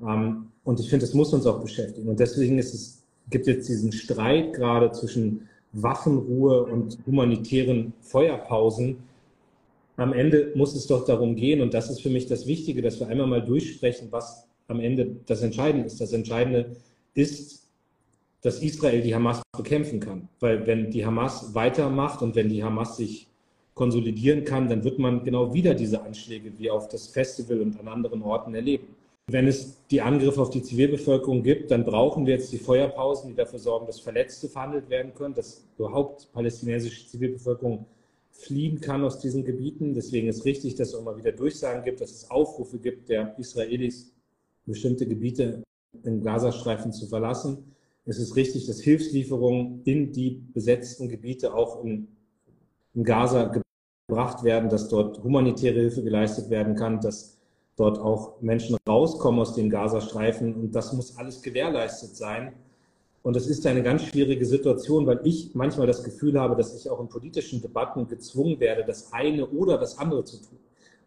Ähm, und ich finde, das muss uns auch beschäftigen. Und deswegen ist es, gibt jetzt diesen Streit gerade zwischen Waffenruhe und humanitären Feuerpausen. Am Ende muss es doch darum gehen, und das ist für mich das Wichtige, dass wir einmal mal durchsprechen, was am Ende das Entscheidende ist. Das Entscheidende ist, dass Israel die Hamas bekämpfen kann. Weil wenn die Hamas weitermacht und wenn die Hamas sich konsolidieren kann, dann wird man genau wieder diese Anschläge wie auf das Festival und an anderen Orten erleben. Wenn es die Angriffe auf die Zivilbevölkerung gibt, dann brauchen wir jetzt die Feuerpausen, die dafür sorgen, dass Verletzte verhandelt werden können, dass überhaupt palästinensische Zivilbevölkerung fliehen kann aus diesen Gebieten. Deswegen ist richtig, dass es mal wieder Durchsagen gibt, dass es Aufrufe gibt, der Israelis bestimmte Gebiete im Gazastreifen zu verlassen. Es ist richtig, dass Hilfslieferungen in die besetzten Gebiete auch in, in Gaza gebracht werden, dass dort humanitäre Hilfe geleistet werden kann, dass dort auch Menschen rauskommen aus den Gazastreifen. Und das muss alles gewährleistet sein. Und das ist eine ganz schwierige Situation, weil ich manchmal das Gefühl habe, dass ich auch in politischen Debatten gezwungen werde, das eine oder das andere zu tun.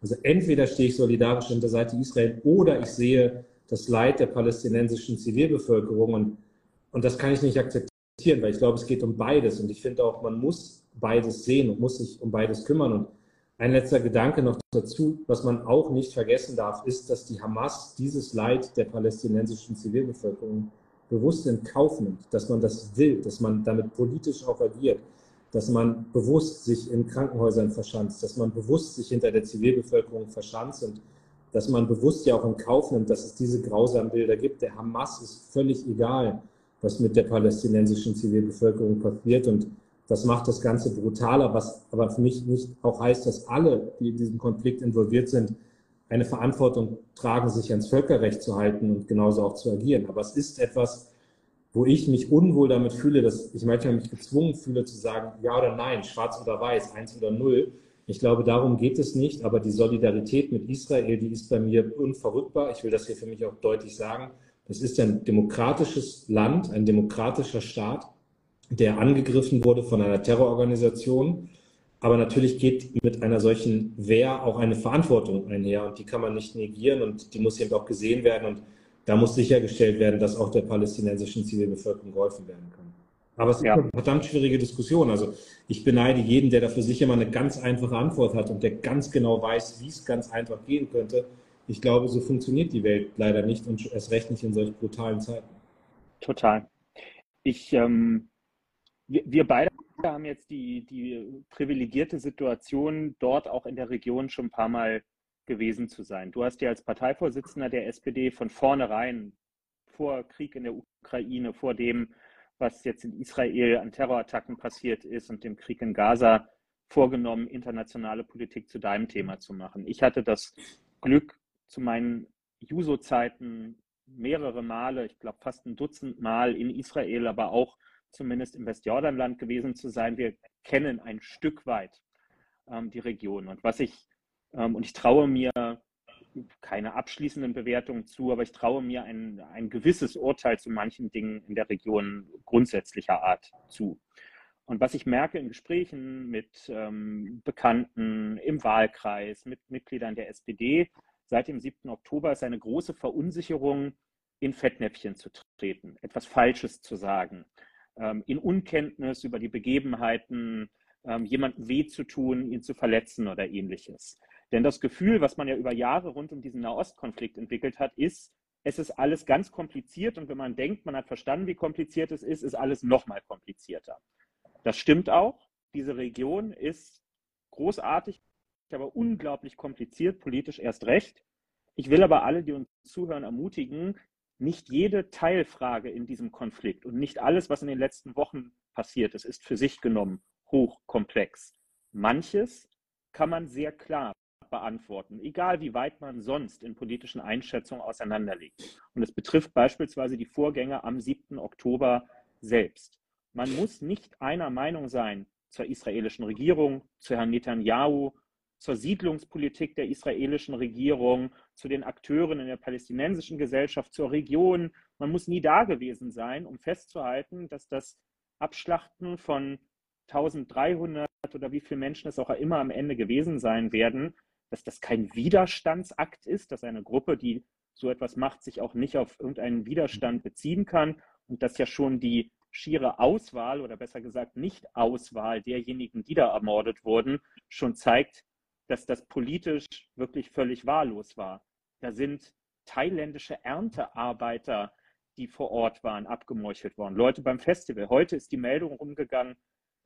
Also entweder stehe ich solidarisch an der Seite Israel oder ich sehe das Leid der palästinensischen Zivilbevölkerung. Und und das kann ich nicht akzeptieren, weil ich glaube, es geht um beides. Und ich finde auch, man muss beides sehen und muss sich um beides kümmern. Und ein letzter Gedanke noch dazu, was man auch nicht vergessen darf, ist, dass die Hamas dieses Leid der palästinensischen Zivilbevölkerung bewusst in Kauf nimmt, dass man das will, dass man damit politisch auch agiert, dass man bewusst sich in Krankenhäusern verschanzt, dass man bewusst sich hinter der Zivilbevölkerung verschanzt und dass man bewusst ja auch in Kauf nimmt, dass es diese grausamen Bilder gibt. Der Hamas ist völlig egal, was mit der palästinensischen Zivilbevölkerung passiert. Und das macht das Ganze brutaler, was aber für mich nicht auch heißt, dass alle, die in diesem Konflikt involviert sind, eine Verantwortung tragen, sich ans Völkerrecht zu halten und genauso auch zu agieren. Aber es ist etwas, wo ich mich unwohl damit fühle, dass ich manchmal mich gezwungen fühle zu sagen, ja oder nein, schwarz oder weiß, eins oder null. Ich glaube, darum geht es nicht, aber die Solidarität mit Israel, die ist bei mir unverrückbar. Ich will das hier für mich auch deutlich sagen. Es ist ein demokratisches Land, ein demokratischer Staat, der angegriffen wurde von einer Terrororganisation. Aber natürlich geht mit einer solchen Wehr auch eine Verantwortung einher und die kann man nicht negieren und die muss eben auch gesehen werden und da muss sichergestellt werden, dass auch der palästinensischen Zivilbevölkerung geholfen werden kann. Aber es ist ja. eine verdammt schwierige Diskussion. Also ich beneide jeden, der dafür sicher mal eine ganz einfache Antwort hat und der ganz genau weiß, wie es ganz einfach gehen könnte ich glaube, so funktioniert die Welt leider nicht und erst recht nicht in solch brutalen Zeiten. Total. Ich, ähm, wir, wir beide haben jetzt die, die privilegierte Situation, dort auch in der Region schon ein paar Mal gewesen zu sein. Du hast ja als Parteivorsitzender der SPD von vornherein vor Krieg in der Ukraine, vor dem, was jetzt in Israel an Terrorattacken passiert ist und dem Krieg in Gaza vorgenommen, internationale Politik zu deinem Thema zu machen. Ich hatte das Glück, zu meinen Juso-Zeiten mehrere Male, ich glaube fast ein Dutzend Mal in Israel, aber auch zumindest im Westjordanland gewesen zu sein. Wir kennen ein Stück weit ähm, die Region. Und was ich, ähm, und ich traue mir keine abschließenden Bewertungen zu, aber ich traue mir ein, ein gewisses Urteil zu manchen Dingen in der Region grundsätzlicher Art zu. Und was ich merke in Gesprächen mit ähm, Bekannten im Wahlkreis, mit Mitgliedern der SPD, seit dem 7. Oktober ist eine große Verunsicherung, in Fettnäpfchen zu treten, etwas Falsches zu sagen, ähm, in Unkenntnis über die Begebenheiten, ähm, jemandem weh zu tun, ihn zu verletzen oder ähnliches. Denn das Gefühl, was man ja über Jahre rund um diesen Nahostkonflikt entwickelt hat, ist, es ist alles ganz kompliziert und wenn man denkt, man hat verstanden, wie kompliziert es ist, ist alles noch mal komplizierter. Das stimmt auch. Diese Region ist großartig aber unglaublich kompliziert, politisch erst recht. Ich will aber alle, die uns zuhören, ermutigen, nicht jede Teilfrage in diesem Konflikt und nicht alles, was in den letzten Wochen passiert ist, ist für sich genommen hochkomplex. Manches kann man sehr klar beantworten, egal wie weit man sonst in politischen Einschätzungen auseinanderliegt. Und es betrifft beispielsweise die Vorgänge am 7. Oktober selbst. Man muss nicht einer Meinung sein zur israelischen Regierung, zu Herrn Netanyahu zur Siedlungspolitik der israelischen Regierung, zu den Akteuren in der palästinensischen Gesellschaft, zur Region. Man muss nie da gewesen sein, um festzuhalten, dass das Abschlachten von 1300 oder wie viele Menschen es auch immer am Ende gewesen sein werden, dass das kein Widerstandsakt ist, dass eine Gruppe, die so etwas macht, sich auch nicht auf irgendeinen Widerstand beziehen kann und dass ja schon die schiere Auswahl oder besser gesagt Nicht-Auswahl derjenigen, die da ermordet wurden, schon zeigt, dass das politisch wirklich völlig wahllos war. Da sind thailändische Erntearbeiter, die vor Ort waren, abgemeuchelt worden. Leute beim Festival. Heute ist die Meldung rumgegangen,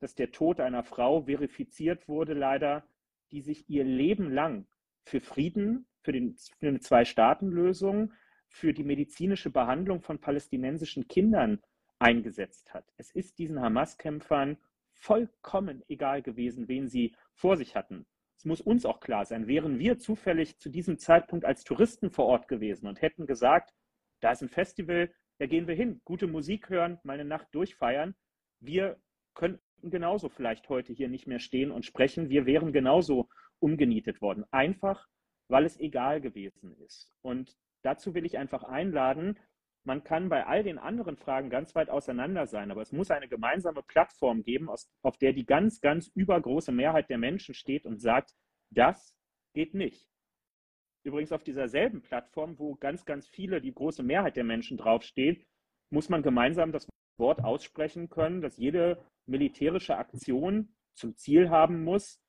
dass der Tod einer Frau verifiziert wurde, leider, die sich ihr Leben lang für Frieden, für, den, für eine Zwei-Staaten-Lösung, für die medizinische Behandlung von palästinensischen Kindern eingesetzt hat. Es ist diesen Hamas-Kämpfern vollkommen egal gewesen, wen sie vor sich hatten. Es muss uns auch klar sein, wären wir zufällig zu diesem Zeitpunkt als Touristen vor Ort gewesen und hätten gesagt, da ist ein Festival, da gehen wir hin, gute Musik hören, mal eine Nacht durchfeiern. Wir könnten genauso vielleicht heute hier nicht mehr stehen und sprechen. Wir wären genauso umgenietet worden. Einfach, weil es egal gewesen ist. Und dazu will ich einfach einladen, man kann bei all den anderen Fragen ganz weit auseinander sein, aber es muss eine gemeinsame Plattform geben, auf der die ganz, ganz übergroße Mehrheit der Menschen steht und sagt, das geht nicht. Übrigens auf dieser selben Plattform, wo ganz, ganz viele, die große Mehrheit der Menschen draufsteht, muss man gemeinsam das Wort aussprechen können, dass jede militärische Aktion zum Ziel haben muss,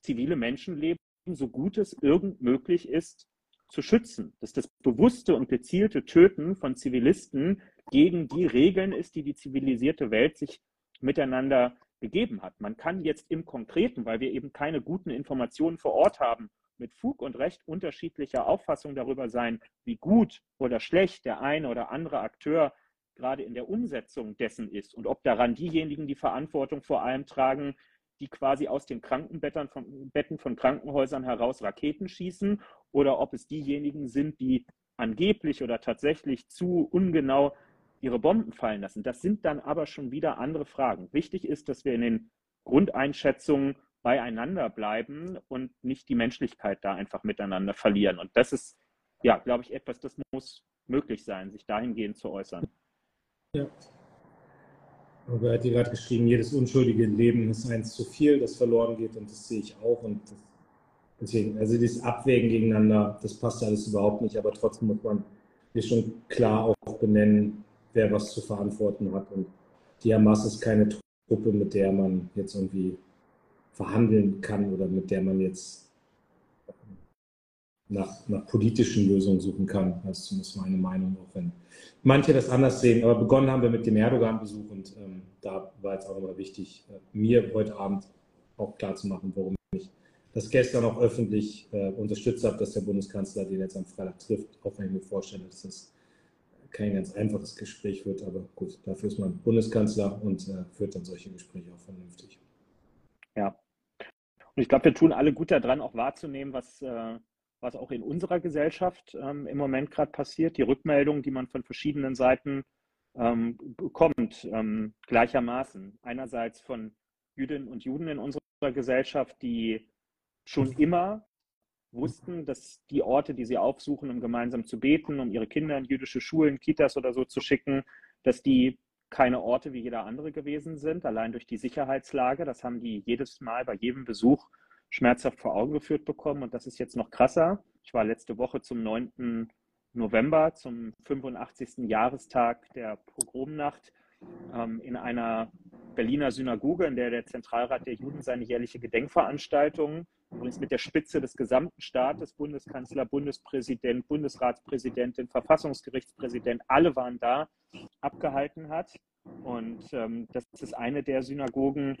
zivile Menschenleben so gut es irgend möglich ist zu schützen. Dass das bewusste und gezielte Töten von Zivilisten gegen die Regeln ist, die die zivilisierte Welt sich miteinander gegeben hat. Man kann jetzt im Konkreten, weil wir eben keine guten Informationen vor Ort haben, mit Fug und Recht unterschiedlicher Auffassung darüber sein, wie gut oder schlecht der eine oder andere Akteur gerade in der Umsetzung dessen ist und ob daran diejenigen die Verantwortung vor allem tragen, die quasi aus den Krankenbetten von, Betten von Krankenhäusern heraus Raketen schießen oder ob es diejenigen sind, die angeblich oder tatsächlich zu ungenau ihre Bomben fallen lassen. Das sind dann aber schon wieder andere Fragen. Wichtig ist, dass wir in den Grundeinschätzungen beieinander bleiben und nicht die Menschlichkeit da einfach miteinander verlieren. Und das ist, ja, glaube ich, etwas, das muss möglich sein, sich dahingehend zu äußern. Ja. Aber er hat gerade geschrieben, jedes unschuldige Leben ist eins zu viel, das verloren geht und das sehe ich auch. Und deswegen, also dieses Abwägen gegeneinander, das passt alles überhaupt nicht, aber trotzdem muss man hier schon klar auch benennen, wer was zu verantworten hat. Und die Hamas ist keine Truppe, mit der man jetzt irgendwie verhandeln kann oder mit der man jetzt nach, nach politischen Lösungen suchen kann. Das ist zumindest meine Meinung, auch wenn manche das anders sehen. Aber begonnen haben wir mit dem Erdogan-Besuch und ähm, da war jetzt auch nochmal wichtig, äh, mir heute Abend auch klar zu machen, warum ich das gestern auch öffentlich äh, unterstützt habe, dass der Bundeskanzler den jetzt am Freitag trifft, auch wenn ich mir vorstelle, dass das kein ganz einfaches Gespräch wird. Aber gut, dafür ist man Bundeskanzler und äh, führt dann solche Gespräche auch vernünftig. Ja. Und ich glaube, wir tun alle gut daran, auch wahrzunehmen, was äh, was auch in unserer Gesellschaft ähm, im Moment gerade passiert, die Rückmeldungen, die man von verschiedenen Seiten ähm, bekommt, ähm, gleichermaßen. Einerseits von Jüdinnen und Juden in unserer Gesellschaft, die schon immer wussten, dass die Orte, die sie aufsuchen, um gemeinsam zu beten, um ihre Kinder in jüdische Schulen, Kitas oder so zu schicken, dass die keine Orte wie jeder andere gewesen sind, allein durch die Sicherheitslage. Das haben die jedes Mal bei jedem Besuch schmerzhaft vor Augen geführt bekommen. Und das ist jetzt noch krasser. Ich war letzte Woche zum 9. November, zum 85. Jahrestag der Pogromnacht, ähm, in einer Berliner Synagoge, in der der Zentralrat der Juden seine jährliche Gedenkveranstaltung, übrigens mit der Spitze des gesamten Staates, Bundeskanzler, Bundespräsident, Bundesratspräsidentin, Verfassungsgerichtspräsident, alle waren da, abgehalten hat. Und ähm, das ist eine der Synagogen,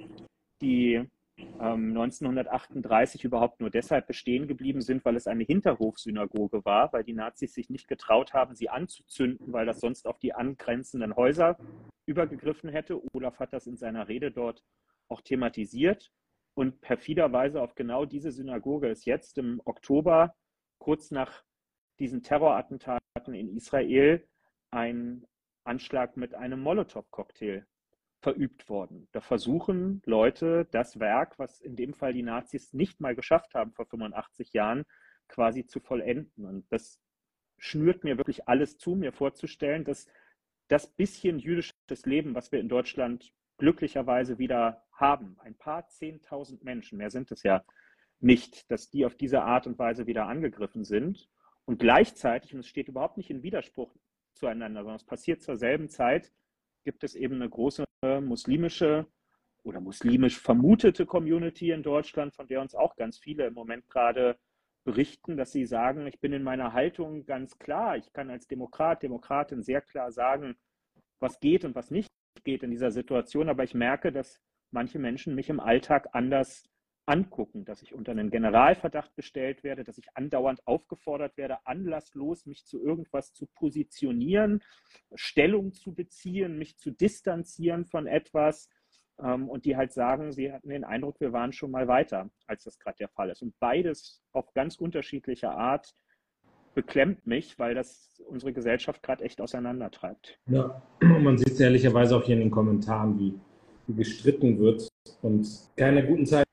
die 1938 ähm, überhaupt nur deshalb bestehen geblieben sind, weil es eine Hinterhofsynagoge war, weil die Nazis sich nicht getraut haben, sie anzuzünden, weil das sonst auf die angrenzenden Häuser übergegriffen hätte. Olaf hat das in seiner Rede dort auch thematisiert. Und perfiderweise auf genau diese Synagoge ist jetzt im Oktober, kurz nach diesen Terrorattentaten in Israel, ein Anschlag mit einem Molotow-Cocktail verübt worden. Da versuchen Leute das Werk, was in dem Fall die Nazis nicht mal geschafft haben vor 85 Jahren, quasi zu vollenden. Und das schnürt mir wirklich alles zu, mir vorzustellen, dass das bisschen jüdisches Leben, was wir in Deutschland glücklicherweise wieder haben, ein paar Zehntausend Menschen, mehr sind es ja nicht, dass die auf diese Art und Weise wieder angegriffen sind. Und gleichzeitig, und es steht überhaupt nicht in Widerspruch zueinander, sondern es passiert zur selben Zeit, gibt es eben eine große muslimische oder muslimisch vermutete Community in Deutschland, von der uns auch ganz viele im Moment gerade berichten, dass sie sagen, ich bin in meiner Haltung ganz klar. Ich kann als Demokrat, Demokratin sehr klar sagen, was geht und was nicht geht in dieser Situation. Aber ich merke, dass manche Menschen mich im Alltag anders angucken, dass ich unter einen Generalverdacht gestellt werde, dass ich andauernd aufgefordert werde, anlasslos mich zu irgendwas zu positionieren, Stellung zu beziehen, mich zu distanzieren von etwas, ähm, und die halt sagen, sie hatten den Eindruck, wir waren schon mal weiter, als das gerade der Fall ist. Und beides auf ganz unterschiedliche Art beklemmt mich, weil das unsere Gesellschaft gerade echt auseinandertreibt. Ja, man sieht es ehrlicherweise auch hier in den Kommentaren, wie, wie gestritten wird und keine guten Zeiten.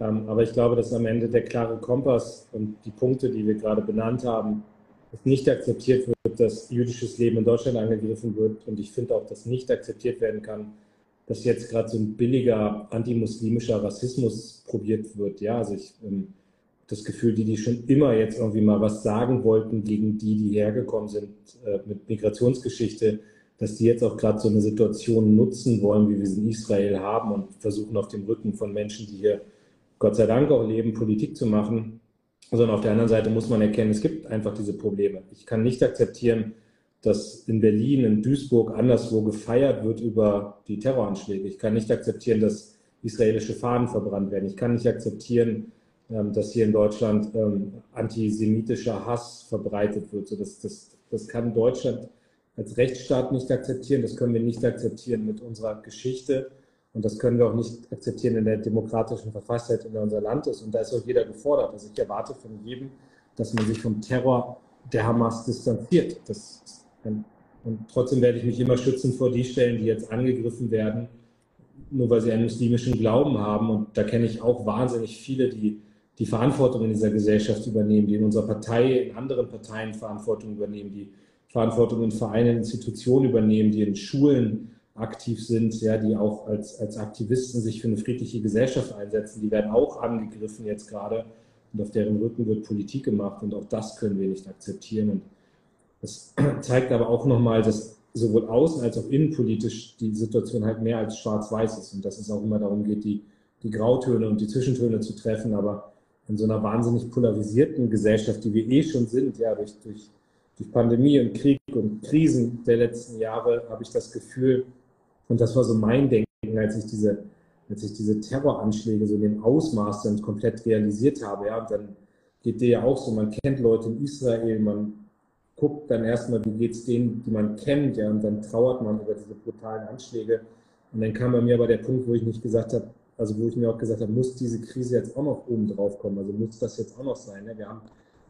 Ähm, aber ich glaube, dass am Ende der klare Kompass und die Punkte, die wir gerade benannt haben, dass nicht akzeptiert wird, dass jüdisches Leben in Deutschland angegriffen wird. Und ich finde auch, dass nicht akzeptiert werden kann, dass jetzt gerade so ein billiger antimuslimischer Rassismus probiert wird. Ja, also ich ähm, das Gefühl, die, die schon immer jetzt irgendwie mal was sagen wollten gegen die, die hergekommen sind äh, mit Migrationsgeschichte, dass die jetzt auch gerade so eine Situation nutzen wollen, wie wir sie in Israel haben und versuchen auf dem Rücken von Menschen, die hier Gott sei Dank auch leben, Politik zu machen. Sondern auf der anderen Seite muss man erkennen, es gibt einfach diese Probleme. Ich kann nicht akzeptieren, dass in Berlin, in Duisburg, anderswo gefeiert wird über die Terroranschläge. Ich kann nicht akzeptieren, dass israelische Fahnen verbrannt werden. Ich kann nicht akzeptieren, ähm, dass hier in Deutschland ähm, antisemitischer Hass verbreitet wird. das, das, das kann Deutschland als Rechtsstaat nicht akzeptieren. Das können wir nicht akzeptieren mit unserer Geschichte. Und das können wir auch nicht akzeptieren in der demokratischen Verfasstheit, in der unser Land ist. Und da ist auch jeder gefordert. Also ich erwarte von jedem, dass man sich vom Terror der Hamas distanziert. Das und trotzdem werde ich mich immer schützen vor die Stellen, die jetzt angegriffen werden, nur weil sie einen muslimischen Glauben haben. Und da kenne ich auch wahnsinnig viele, die die Verantwortung in dieser Gesellschaft übernehmen, die in unserer Partei, in anderen Parteien Verantwortung übernehmen, die Verantwortung in Vereinen, Institutionen übernehmen, die in Schulen aktiv sind, ja, die auch als, als Aktivisten sich für eine friedliche Gesellschaft einsetzen, die werden auch angegriffen jetzt gerade und auf deren Rücken wird Politik gemacht und auch das können wir nicht akzeptieren. Und das zeigt aber auch nochmal, dass sowohl außen als auch innenpolitisch die Situation halt mehr als schwarz-weiß ist und dass es auch immer darum geht, die, die Grautöne und die Zwischentöne zu treffen. Aber in so einer wahnsinnig polarisierten Gesellschaft, die wir eh schon sind, ja, durch, durch, durch Pandemie und Krieg und Krisen der letzten Jahre, habe ich das Gefühl, und das war so mein Denken, als ich diese, als ich diese Terroranschläge so in dem Ausmaß dann komplett realisiert habe, ja, und dann geht dir ja auch so, man kennt Leute in Israel, man guckt dann erstmal, wie geht es denen, die man kennt, ja, und dann trauert man über diese brutalen Anschläge. Und dann kam bei mir aber der Punkt, wo ich nicht gesagt habe, also wo ich mir auch gesagt habe, muss diese Krise jetzt auch noch oben drauf kommen? Also muss das jetzt auch noch sein? Ne? Wir, haben,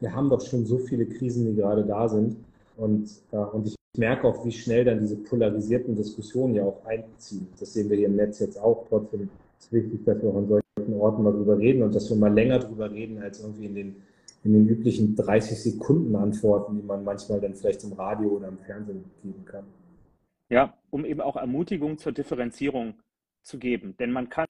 wir haben doch schon so viele Krisen, die gerade da sind. Und, äh, und ich merke auch, wie schnell dann diese polarisierten Diskussionen ja auch einziehen. Das sehen wir hier im Netz jetzt auch. Trotzdem ist es wichtig, dass wir auch an solchen Orten mal drüber reden und dass wir mal länger drüber reden als irgendwie in den in den üblichen 30 Sekunden Antworten, die man manchmal dann vielleicht im Radio oder im Fernsehen geben kann. Ja, um eben auch Ermutigung zur Differenzierung zu geben. Denn man kann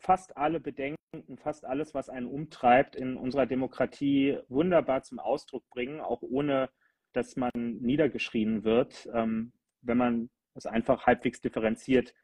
fast alle Bedenken, fast alles, was einen umtreibt, in unserer Demokratie wunderbar zum Ausdruck bringen, auch ohne dass man niedergeschrien wird, ähm, wenn man es einfach halbwegs differenziert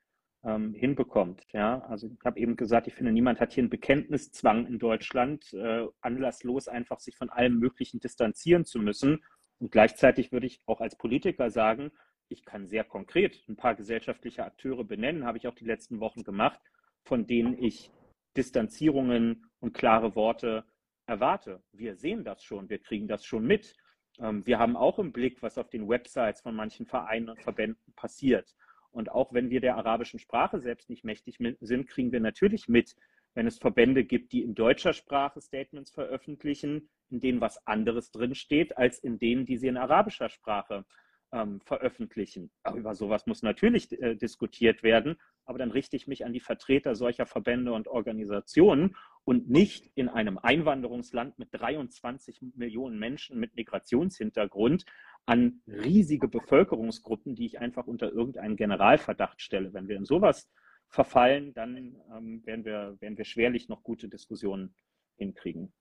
ähm, hinbekommt. Ja, also ich habe eben gesagt, ich finde, niemand hat hier einen Bekenntniszwang in Deutschland, äh, anlasslos einfach sich von allem Möglichen distanzieren zu müssen. Und gleichzeitig würde ich auch als Politiker sagen, ich kann sehr konkret ein paar gesellschaftliche Akteure benennen, habe ich auch die letzten Wochen gemacht, von denen ich Distanzierungen und klare Worte erwarte. Wir sehen das schon, wir kriegen das schon mit. Ähm, wir haben auch im Blick, was auf den Websites von manchen Vereinen und Verbänden passiert. Und auch wenn wir der arabischen Sprache selbst nicht mächtig sind, kriegen wir natürlich mit, wenn es Verbände gibt, die in deutscher Sprache Statements veröffentlichen, in denen was anderes drinsteht, als in denen, die sie in arabischer Sprache ähm, veröffentlichen. Aber über sowas muss natürlich äh, diskutiert werden, aber dann richte ich mich an die Vertreter solcher Verbände und Organisationen und nicht in einem Einwanderungsland mit 23 Millionen Menschen mit Migrationshintergrund an riesige Bevölkerungsgruppen, die ich einfach unter irgendeinen Generalverdacht stelle. Wenn wir in sowas verfallen, dann ähm, werden, wir, werden wir schwerlich noch gute Diskussionen hinkriegen.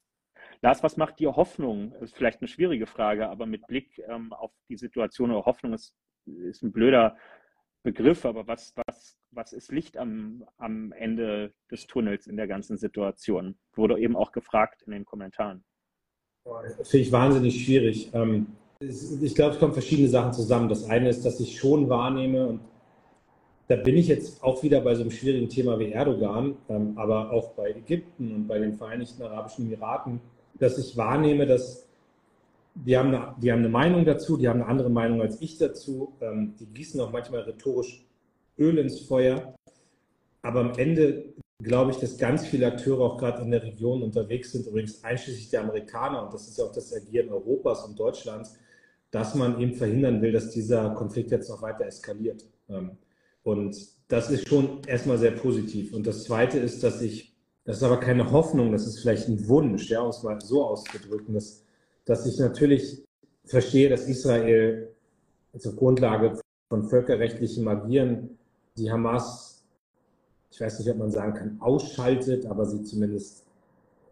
Lars, was macht dir Hoffnung? Ist vielleicht eine schwierige Frage, aber mit Blick ähm, auf die Situation oder Hoffnung ist, ist ein blöder Begriff, aber was, was, was ist Licht am, am Ende des Tunnels in der ganzen Situation? Wurde eben auch gefragt in den Kommentaren. Finde ich wahnsinnig schwierig. Ähm, ich glaube, es kommen verschiedene Sachen zusammen. Das eine ist, dass ich schon wahrnehme, und da bin ich jetzt auch wieder bei so einem schwierigen Thema wie Erdogan, ähm, aber auch bei Ägypten und bei den Vereinigten Arabischen Emiraten, dass ich wahrnehme, dass die haben, eine, die haben eine Meinung dazu, die haben eine andere Meinung als ich dazu, ähm, die gießen auch manchmal rhetorisch Öl ins Feuer, aber am Ende glaube ich, dass ganz viele Akteure auch gerade in der Region unterwegs sind, übrigens einschließlich der Amerikaner, und das ist ja auch das Agieren Europas und Deutschlands, dass man eben verhindern will, dass dieser Konflikt jetzt noch weiter eskaliert. Ähm, und das ist schon erstmal sehr positiv. Und das Zweite ist, dass ich, das ist aber keine Hoffnung, das ist vielleicht ein Wunsch, ja, um es mal so auszudrücken, dass, dass ich natürlich verstehe, dass Israel auf Grundlage von völkerrechtlichem Agieren die Hamas, ich weiß nicht, ob man sagen kann, ausschaltet, aber sie zumindest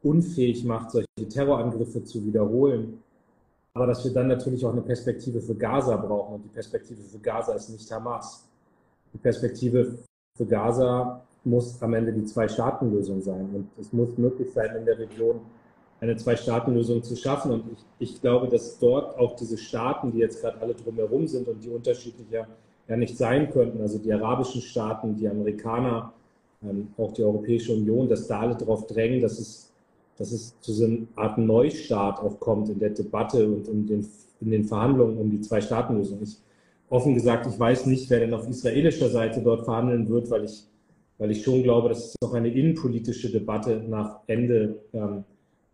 unfähig macht, solche Terrorangriffe zu wiederholen. Aber dass wir dann natürlich auch eine Perspektive für Gaza brauchen. Und die Perspektive für Gaza ist nicht Hamas die Perspektive für Gaza muss am Ende die Zwei-Staaten-Lösung sein. Und es muss möglich sein, in der Region eine Zwei-Staaten-Lösung zu schaffen. Und ich, ich, glaube, dass dort auch diese Staaten, die jetzt gerade alle drumherum sind und die unterschiedlicher ja nicht sein könnten, also die arabischen Staaten, die Amerikaner, ähm, auch die Europäische Union, dass da alle darauf drängen, dass es, dass es zu so einer Art Neustart auch kommt in der Debatte und in den, in den Verhandlungen um die Zwei-Staaten-Lösung. Ich offen gesagt, ich weiß nicht, wer denn auf israelischer Seite dort verhandeln wird, weil ich, weil ich schon glaube, dass es noch eine innenpolitische Debatte nach Ende ähm,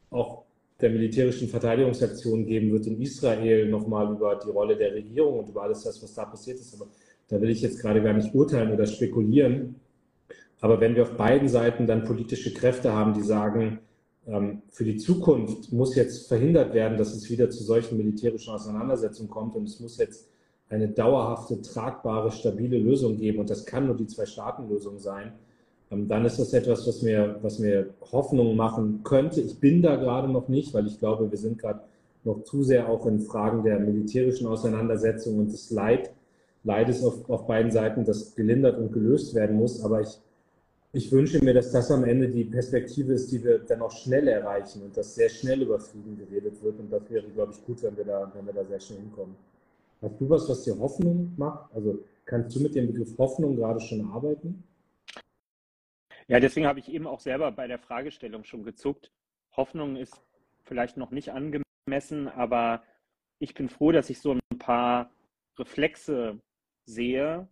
auch der militärischen Verteidigungsaktion geben wird in Israel nochmal über die Rolle der Regierung und über alles das, was da passiert ist. Aber da will ich jetzt gerade gar nicht urteilen oder spekulieren. Aber wenn wir auf beiden Seiten dann politische Kräfte haben, die sagen, ähm, für die Zukunft muss jetzt verhindert werden, dass es wieder zu solchen militärischen Auseinandersetzungen kommt und es muss jetzt eine dauerhafte, tragbare, stabile Lösung geben, und das kann nur die Zwei-Staaten-Lösung sein, dann ist das etwas, was mir, was mir Hoffnung machen könnte. Ich bin da gerade noch nicht, weil ich glaube, wir sind gerade noch zu sehr auch in Fragen der militärischen Auseinandersetzung und des Leid, Leides auf, auf beiden Seiten, das gelindert und gelöst werden muss. Aber ich, ich wünsche mir, dass das am Ende die Perspektive ist, die wir dann auch schnell erreichen und dass sehr schnell über Frieden geredet wird. Und das wäre, glaube ich, gut, wenn wir da, wenn wir da sehr schnell hinkommen. Hast du was, was dir Hoffnung macht? Also kannst du mit dem Begriff Hoffnung gerade schon arbeiten? Ja, deswegen habe ich eben auch selber bei der Fragestellung schon gezuckt. Hoffnung ist vielleicht noch nicht angemessen, aber ich bin froh, dass ich so ein paar Reflexe sehe,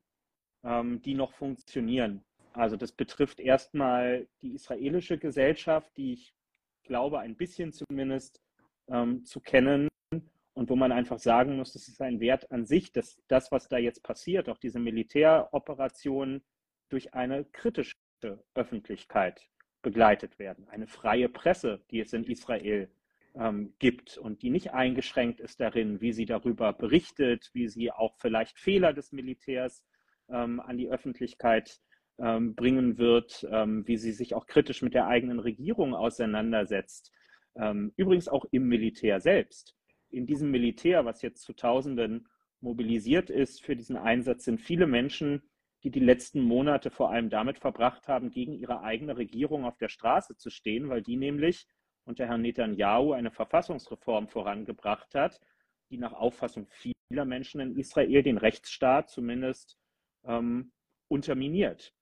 ähm, die noch funktionieren. Also das betrifft erstmal die israelische Gesellschaft, die ich glaube, ein bisschen zumindest ähm, zu kennen und wo man einfach sagen muss, das ist ein Wert an sich, dass das, was da jetzt passiert, auch diese Militäroperationen durch eine kritische Öffentlichkeit begleitet werden. Eine freie Presse, die es in Israel ähm, gibt und die nicht eingeschränkt ist darin, wie sie darüber berichtet, wie sie auch vielleicht Fehler des Militärs ähm, an die Öffentlichkeit ähm, bringen wird, ähm, wie sie sich auch kritisch mit der eigenen Regierung auseinandersetzt. Ähm, übrigens auch im Militär selbst in diesem Militär, was jetzt zu Tausenden mobilisiert ist für diesen Einsatz, sind viele Menschen, die die letzten Monate vor allem damit verbracht haben, gegen ihre eigene Regierung auf der Straße zu stehen, weil die nämlich unter Herrn Netanyahu eine Verfassungsreform vorangebracht hat, die nach Auffassung vieler Menschen in Israel den Rechtsstaat zumindest ähm, unterminiert.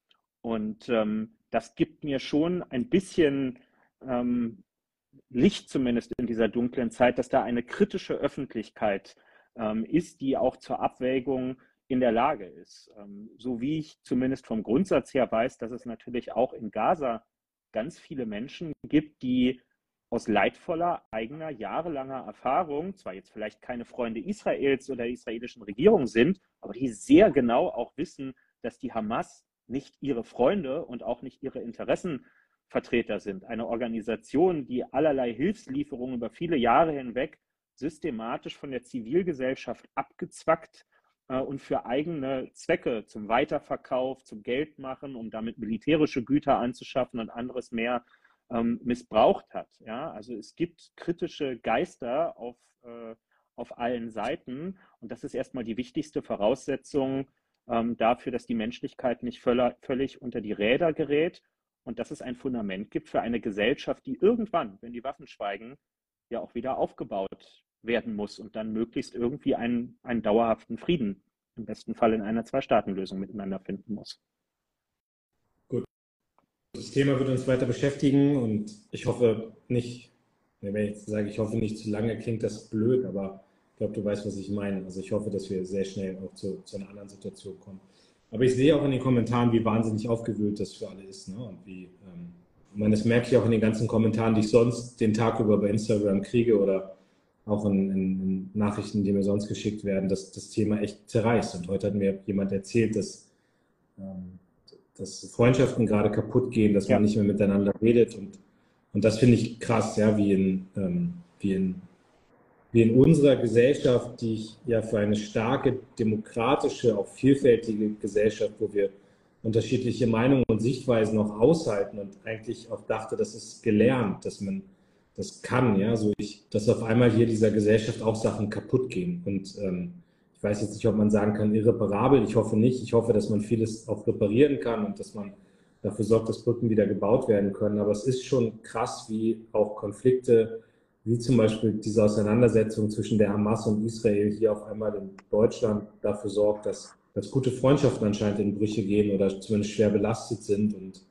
Und ähm, das gibt mir schon ein bisschen ähm, Licht zumindest in dieser dunklen Zeit, dass da eine kritische Öffentlichkeit ähm, ist, die auch zur Abwägung in der Lage ist. Ähm, so wie ich zumindest vom Grundsatz her weiß, dass es natürlich auch in Gaza ganz viele Menschen gibt, die aus leidvoller eigener jahrelanger Erfahrung, zwar jetzt vielleicht keine Freunde Israels oder der israelischen Regierung sind, aber die sehr genau auch wissen, dass die Hamas nicht ihre Freunde und auch nicht ihre Interessenvertreter sind. Eine Organisation, die allerlei Hilfslieferungen über viele Jahre hinweg systematisch von der Zivilgesellschaft abgezwackt und für eigene Zwecke zum Weiterverkauf, zum Geldmachen, um damit militärische Güter anzuschaffen und anderes mehr ähm, missbraucht hat. Ja? Also es gibt kritische Geister auf, äh, auf allen Seiten und das ist erstmal die wichtigste Voraussetzung ähm, dafür, dass die Menschlichkeit nicht völler, völlig unter die Räder gerät und dass es ein Fundament gibt für eine Gesellschaft, die irgendwann, wenn die Waffen schweigen, ja auch wieder aufgebaut werden muss und dann möglichst irgendwie einen, einen dauerhaften Frieden, im besten Fall in einer Zwei-Staaten-Lösung miteinander finden muss. Gut. Das Thema wird uns weiter beschäftigen und ich hoffe nicht, wenn ich jetzt sage, ich hoffe nicht zu lange, klingt das blöd, aber ich glaube, du weißt, was ich meine. Also ich hoffe, dass wir sehr schnell auch zu, zu einer anderen Situation kommen. Aber ich sehe auch in den Kommentaren, wie wahnsinnig aufgewühlt das für alle ist. Ne? Und wie, ähm, ich meine, das merke ich auch in den ganzen Kommentaren, die ich sonst den Tag über bei Instagram kriege oder auch in, in, in Nachrichten, die mir sonst geschickt werden, dass das Thema echt zerreißt. Und heute hat mir jemand erzählt, dass, ähm, dass Freundschaften gerade kaputt gehen, dass ja. man nicht mehr miteinander redet. Und, und das finde ich krass, ja, wie in, ähm, wie in wie in unserer Gesellschaft, die ich ja für eine starke, demokratische, auch vielfältige Gesellschaft, wo wir unterschiedliche Meinungen und Sichtweisen auch aushalten und eigentlich auch dachte, das ist gelernt, dass man das kann, ja, so ich, dass auf einmal hier dieser Gesellschaft auch Sachen kaputt gehen. Und ähm, ich weiß jetzt nicht, ob man sagen kann, irreparabel. Ich hoffe nicht. Ich hoffe, dass man vieles auch reparieren kann und dass man dafür sorgt, dass Brücken wieder gebaut werden können. Aber es ist schon krass, wie auch Konflikte wie zum Beispiel diese Auseinandersetzung zwischen der Hamas und Israel hier auf einmal in Deutschland dafür sorgt, dass, dass gute Freundschaften anscheinend in Brüche gehen oder zumindest schwer belastet sind. Und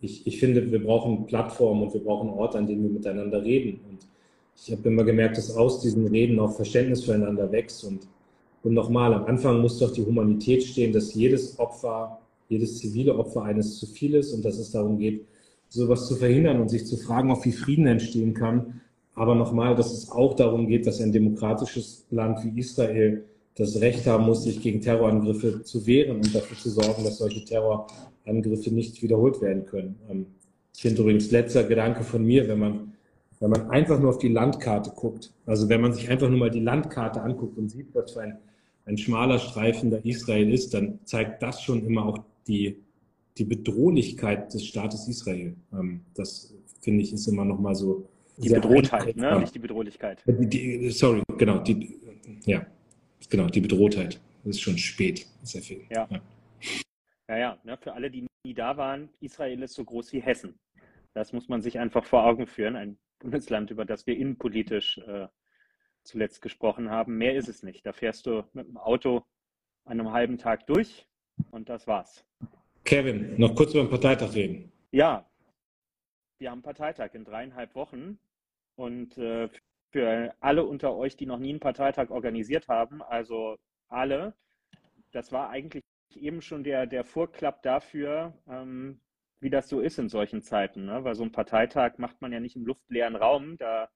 ich, ich finde, wir brauchen Plattformen und wir brauchen Orte, an denen wir miteinander reden. Und ich habe immer gemerkt, dass aus diesen Reden auch Verständnis füreinander wächst. Und, und nochmal, am Anfang muss doch die Humanität stehen, dass jedes Opfer, jedes zivile Opfer eines zu viel ist und dass es darum geht, sowas zu verhindern und sich zu fragen, ob wie Frieden entstehen kann. Aber nochmal, dass es auch darum geht, dass ein demokratisches Land wie Israel das Recht haben muss, sich gegen Terrorangriffe zu wehren und dafür zu sorgen, dass solche Terrorangriffe nicht wiederholt werden können. Ähm, ich finde übrigens letzter Gedanke von mir, wenn man, wenn man einfach nur auf die Landkarte guckt, also wenn man sich einfach nur mal die Landkarte anguckt und sieht, was für ein, ein schmaler Streifen da Israel ist, dann zeigt das schon immer auch die, die Bedrohlichkeit des Staates Israel. Ähm, das finde ich ist immer noch mal so. Die Bedrohtheit, ne? nicht die Bedrohlichkeit. Die, die, sorry, genau, die, ja, genau, die Bedrohtheit. Das ist schon spät, sehr viel. Ja, ja, ja, ja ne? für alle, die nie da waren, Israel ist so groß wie Hessen. Das muss man sich einfach vor Augen führen. Ein Bundesland, über das wir innenpolitisch äh, zuletzt gesprochen haben. Mehr ist es nicht. Da fährst du mit dem Auto an einem halben Tag durch und das war's. Kevin, noch kurz über den Parteitag reden. Ja, wir haben Parteitag in dreieinhalb Wochen und äh, für alle unter euch, die noch nie einen Parteitag organisiert haben, also alle, das war eigentlich eben schon der, der Vorklapp dafür, ähm, wie das so ist in solchen Zeiten. Ne? Weil so ein Parteitag macht man ja nicht im luftleeren Raum, da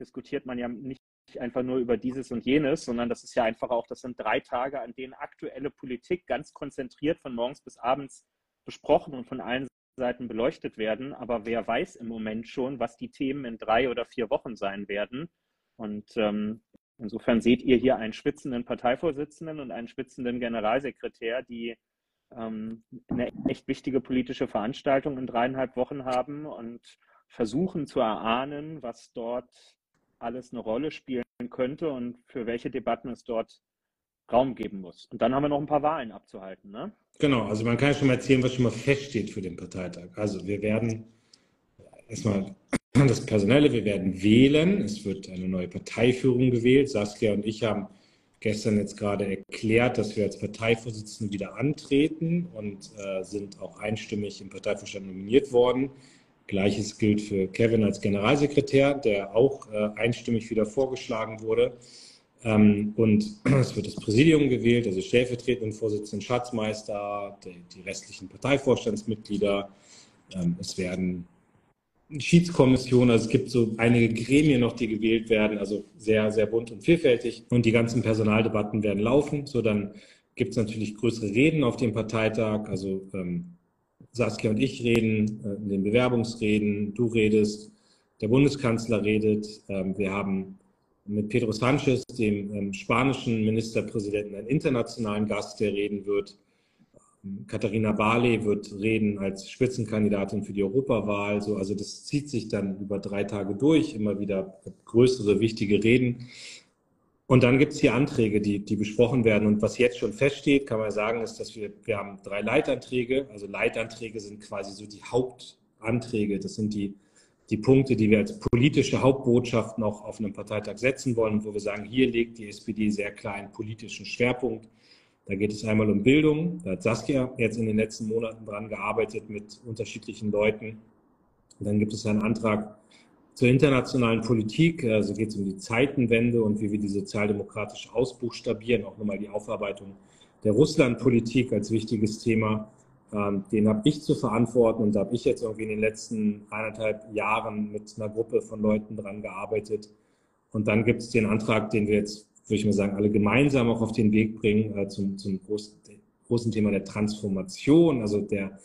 diskutiert man ja nicht einfach nur über dieses und jenes, sondern das ist ja einfach auch, das sind drei Tage, an denen aktuelle Politik ganz konzentriert von morgens bis abends besprochen und von allen Seiten beleuchtet werden. Aber wer weiß im Moment schon, was die Themen in drei oder vier Wochen sein werden. Und ähm, insofern seht ihr hier einen schwitzenden Parteivorsitzenden und einen schwitzenden Generalsekretär, die ähm, eine echt wichtige politische Veranstaltung in dreieinhalb Wochen haben und versuchen zu erahnen, was dort alles eine Rolle spielen könnte und für welche Debatten es dort Raum geben muss. Und dann haben wir noch ein paar Wahlen abzuhalten. Ne? Genau, also man kann ja schon mal erzählen, was schon mal feststeht für den Parteitag. Also wir werden erstmal das Personelle, wir werden wählen. Es wird eine neue Parteiführung gewählt. Saskia und ich haben gestern jetzt gerade erklärt, dass wir als Parteivorsitzende wieder antreten und äh, sind auch einstimmig im Parteivorstand nominiert worden. Gleiches gilt für Kevin als Generalsekretär, der auch äh, einstimmig wieder vorgeschlagen wurde. Ähm, und es wird das Präsidium gewählt, also stellvertretenden Vorsitzenden, Schatzmeister, die, die restlichen Parteivorstandsmitglieder. Ähm, es werden Schiedskommission, also es gibt so einige Gremien noch, die gewählt werden, also sehr, sehr bunt und vielfältig. Und die ganzen Personaldebatten werden laufen. So, dann gibt es natürlich größere Reden auf dem Parteitag. Also ähm, Saskia und ich reden äh, in den Bewerbungsreden, du redest, der Bundeskanzler redet. Ähm, wir haben mit Pedro Sanchez, dem ähm, spanischen Ministerpräsidenten, einen internationalen Gast, der reden wird. Katharina Barley wird reden als Spitzenkandidatin für die Europawahl. So, also das zieht sich dann über drei Tage durch, immer wieder größere, wichtige Reden. Und dann gibt es die Anträge, die, die besprochen werden. Und was jetzt schon feststeht, kann man sagen, ist, dass wir, wir haben drei Leitanträge. Also Leitanträge sind quasi so die Hauptanträge. Das sind die, die Punkte, die wir als politische Hauptbotschaften auch auf einem Parteitag setzen wollen, wo wir sagen, hier legt die SPD sehr klar einen politischen Schwerpunkt da geht es einmal um Bildung. Da hat Saskia jetzt in den letzten Monaten dran gearbeitet mit unterschiedlichen Leuten. Und dann gibt es einen Antrag zur internationalen Politik. Also geht es um die Zeitenwende und wie wir die sozialdemokratisch ausbuchstabieren. Auch nochmal die Aufarbeitung der Russlandpolitik als wichtiges Thema. Ähm, den habe ich zu verantworten und da habe ich jetzt irgendwie in den letzten eineinhalb Jahren mit einer Gruppe von Leuten dran gearbeitet. Und dann gibt es den Antrag, den wir jetzt würde ich mal sagen, alle gemeinsam auch auf den Weg bringen äh, zum, zum großen, großen Thema der Transformation, also der,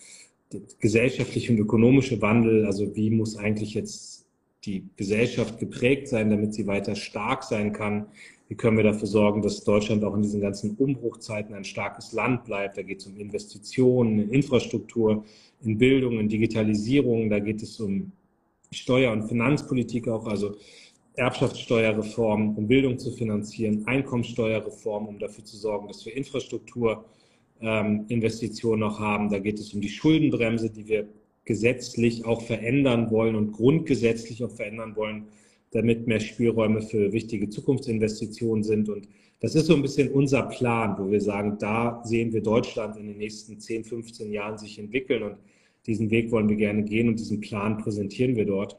der gesellschaftliche und ökonomische Wandel. Also wie muss eigentlich jetzt die Gesellschaft geprägt sein, damit sie weiter stark sein kann? Wie können wir dafür sorgen, dass Deutschland auch in diesen ganzen Umbruchzeiten ein starkes Land bleibt? Da geht es um Investitionen in Infrastruktur, in Bildung, in Digitalisierung. Da geht es um Steuer- und Finanzpolitik auch. Also Erbschaftssteuerreform, um Bildung zu finanzieren, Einkommensteuerreform, um dafür zu sorgen, dass wir Infrastrukturinvestitionen ähm, noch haben. Da geht es um die Schuldenbremse, die wir gesetzlich auch verändern wollen und grundgesetzlich auch verändern wollen, damit mehr Spielräume für wichtige Zukunftsinvestitionen sind. Und das ist so ein bisschen unser Plan, wo wir sagen, da sehen wir Deutschland in den nächsten 10, 15 Jahren sich entwickeln und diesen Weg wollen wir gerne gehen und diesen Plan präsentieren wir dort.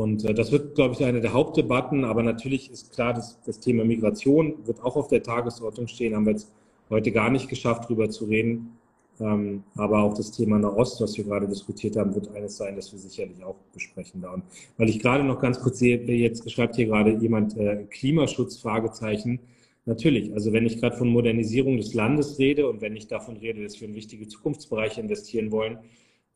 Und äh, das wird, glaube ich, eine der Hauptdebatten. Aber natürlich ist klar, dass das Thema Migration wird auch auf der Tagesordnung stehen. Haben wir jetzt heute gar nicht geschafft, darüber zu reden. Ähm, aber auch das Thema Nahost, was wir gerade diskutiert haben, wird eines sein, das wir sicherlich auch besprechen. Und weil ich gerade noch ganz kurz sehe, jetzt schreibt hier gerade jemand äh, Klimaschutz, Fragezeichen. Natürlich, also wenn ich gerade von Modernisierung des Landes rede und wenn ich davon rede, dass wir in wichtige Zukunftsbereiche investieren wollen,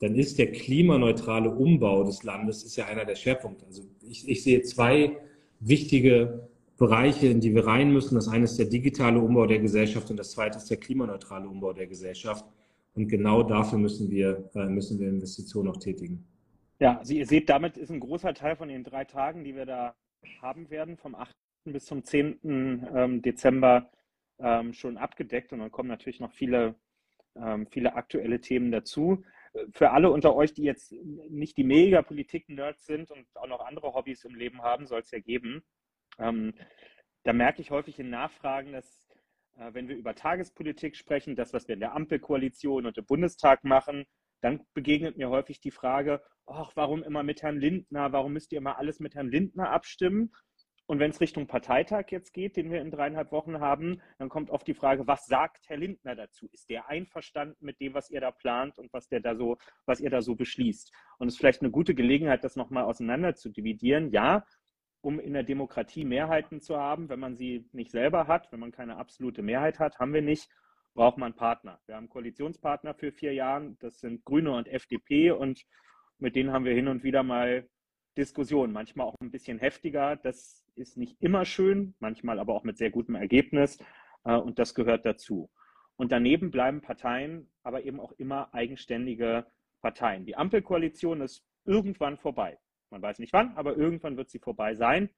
dann ist der klimaneutrale Umbau des Landes ist ja einer der Schwerpunkte. Also ich, ich sehe zwei wichtige Bereiche, in die wir rein müssen. Das eine ist der digitale Umbau der Gesellschaft und das zweite ist der klimaneutrale Umbau der Gesellschaft. Und genau dafür müssen wir, äh, müssen wir Investitionen auch tätigen. Ja, also ihr seht, damit ist ein großer Teil von den drei Tagen, die wir da haben werden, vom 8. bis zum 10. Ähm, Dezember ähm, schon abgedeckt. Und dann kommen natürlich noch viele, ähm, viele aktuelle Themen dazu für alle unter euch, die jetzt nicht die mega Politik-Nerds sind und auch noch andere Hobbys im Leben haben, soll es ja geben. Ähm, da merke ich häufig in Nachfragen, dass äh, wenn wir über Tagespolitik sprechen, das, was wir in der Ampelkoalition und im Bundestag machen, dann begegnet mir häufig die Frage, ach, warum immer mit Herrn Lindner, warum müsst ihr immer alles mit Herrn Lindner abstimmen? Und wenn es Richtung Parteitag jetzt geht, den wir in dreieinhalb Wochen haben, dann kommt oft die Frage, was sagt Herr Lindner dazu? Ist der einverstanden mit dem, was ihr da plant und was der da so, was ihr da so beschließt? Und es ist vielleicht eine gute Gelegenheit, das nochmal auseinander zu dividieren. Ja, um in der Demokratie Mehrheiten zu haben, wenn man sie nicht selber hat, wenn man keine absolute Mehrheit hat, haben wir nicht, braucht man Partner. Wir haben Koalitionspartner für vier Jahre, das sind Grüne und FDP und mit denen haben wir hin und wieder mal Diskussionen, manchmal auch ein bisschen heftiger. Das ist nicht immer schön, manchmal aber auch mit sehr gutem Ergebnis äh, und das gehört dazu. Und daneben bleiben Parteien aber eben auch immer eigenständige Parteien. Die Ampelkoalition ist irgendwann vorbei. Man weiß nicht wann, aber irgendwann wird sie vorbei sein.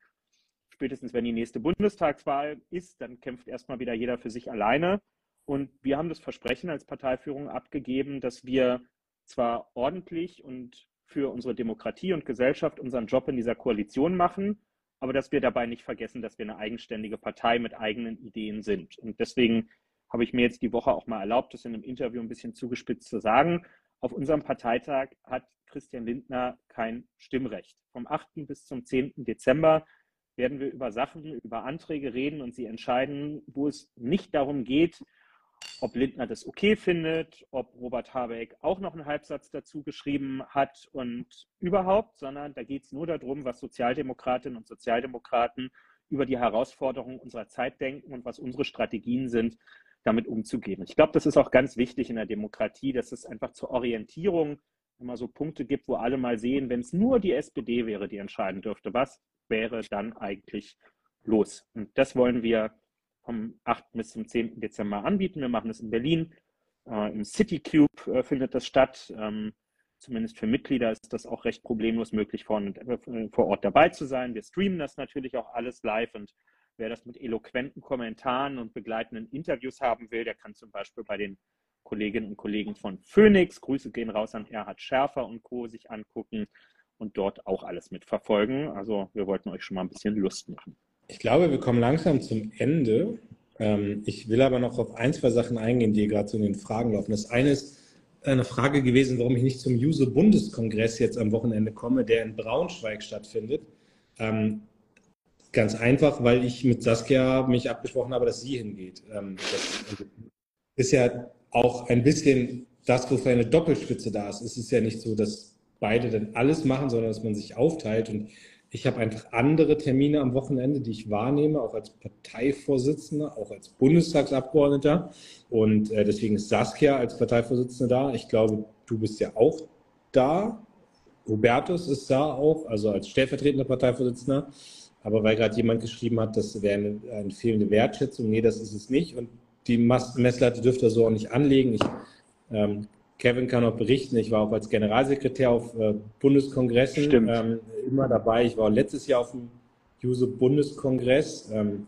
Spätestens wenn die nächste Bundestagswahl ist, dann kämpft erstmal wieder jeder für sich alleine. Und wir haben das Versprechen als Parteiführung abgegeben, dass wir zwar ordentlich und für unsere Demokratie und Gesellschaft unseren Job in dieser Koalition machen, aber dass wir dabei nicht vergessen, dass wir eine eigenständige Partei mit eigenen Ideen sind. Und deswegen habe ich mir jetzt die Woche auch mal erlaubt, das in einem Interview ein bisschen zugespitzt zu sagen. Auf unserem Parteitag hat Christian Lindner kein Stimmrecht. Vom 8. bis zum 10. Dezember werden wir über Sachen, über Anträge reden und sie entscheiden, wo es nicht darum geht, ob Lindner das okay findet, ob Robert Habeck auch noch einen Halbsatz dazu geschrieben hat und überhaupt, sondern da geht es nur darum, was Sozialdemokratinnen und Sozialdemokraten über die Herausforderungen unserer Zeit denken und was unsere Strategien sind, damit umzugehen. Ich glaube, das ist auch ganz wichtig in der Demokratie, dass es einfach zur Orientierung immer so Punkte gibt, wo alle mal sehen, wenn es nur die SPD wäre, die entscheiden dürfte, was wäre dann eigentlich los? Und das wollen wir vom 8. bis zum 10. Dezember anbieten. Wir machen es in Berlin. Äh, Im City Cube äh, findet das statt. Ähm, zumindest für Mitglieder ist das auch recht problemlos möglich, vor, äh, vor Ort dabei zu sein. Wir streamen das natürlich auch alles live und wer das mit eloquenten Kommentaren und begleitenden Interviews haben will, der kann zum Beispiel bei den Kolleginnen und Kollegen von Phoenix, Grüße gehen raus an Erhard Schärfer und Co., sich angucken und dort auch alles mitverfolgen. Also wir wollten euch schon mal ein bisschen Lust machen. Ich glaube, wir kommen langsam zum Ende. Ähm, ich will aber noch auf ein, zwei Sachen eingehen, die gerade so in den Fragen laufen. Das eine ist eine Frage gewesen, warum ich nicht zum Juso-Bundeskongress jetzt am Wochenende komme, der in Braunschweig stattfindet. Ähm, ganz einfach, weil ich mit Saskia mich abgesprochen habe, dass sie hingeht. Ähm, das ist ja auch ein bisschen das, wofür eine Doppelspitze da ist. Es ist ja nicht so, dass beide dann alles machen, sondern dass man sich aufteilt. Und ich habe einfach andere Termine am Wochenende, die ich wahrnehme, auch als Parteivorsitzender, auch als Bundestagsabgeordneter. Und äh, deswegen ist Saskia als Parteivorsitzende da. Ich glaube, du bist ja auch da. Hubertus ist da auch, also als stellvertretender Parteivorsitzender. Aber weil gerade jemand geschrieben hat, das wäre eine, eine, fehlende Wertschätzung, nee, das ist es nicht. Und die Messlatte dürfte er so auch nicht anlegen. Ich ähm, Kevin kann auch berichten, ich war auch als Generalsekretär auf äh, Bundeskongressen ähm, immer dabei. Ich war letztes Jahr auf dem Juso-Bundeskongress, ähm,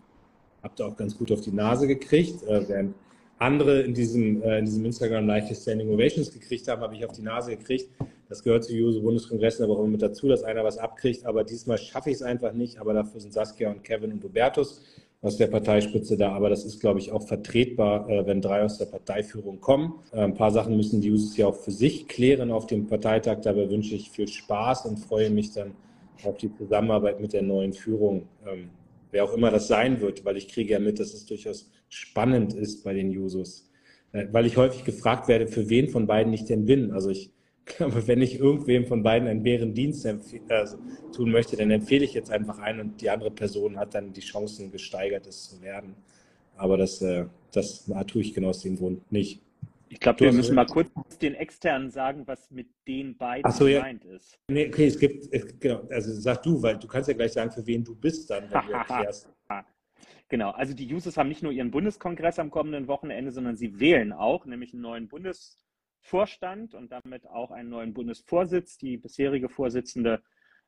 habe da auch ganz gut auf die Nase gekriegt. Äh, während andere in diesem, äh, in diesem Instagram leichte Standing Ovations gekriegt haben, habe ich auf die Nase gekriegt. Das gehört zu Juso-Bundeskongressen aber auch immer mit dazu, dass einer was abkriegt. Aber diesmal schaffe ich es einfach nicht. Aber dafür sind Saskia und Kevin und Robertus aus der Parteispitze da, aber das ist, glaube ich, auch vertretbar, äh, wenn drei aus der Parteiführung kommen. Äh, ein paar Sachen müssen die Uses ja auch für sich klären auf dem Parteitag. Dabei wünsche ich viel Spaß und freue mich dann auf die Zusammenarbeit mit der neuen Führung, ähm, wer auch immer das sein wird, weil ich kriege ja mit, dass es durchaus spannend ist bei den Jusos. Äh, weil ich häufig gefragt werde, für wen von beiden ich denn bin. Also ich aber wenn ich irgendwem von beiden einen Bärendienst also, tun möchte, dann empfehle ich jetzt einfach einen und die andere Person hat dann die Chancen gesteigert, es zu werden. Aber das, äh, das tue ich genau aus dem Grund nicht. Ich glaube, wir müssen mal kurz den Externen sagen, was mit den beiden so, gemeint ja. ist. Nee, okay, es gibt, genau, also sag du, weil du kannst ja gleich sagen, für wen du bist dann, wenn du erklärst. Genau, also die Users haben nicht nur ihren Bundeskongress am kommenden Wochenende, sondern sie wählen auch, nämlich einen neuen Bundes Vorstand und damit auch einen neuen Bundesvorsitz. Die bisherige Vorsitzende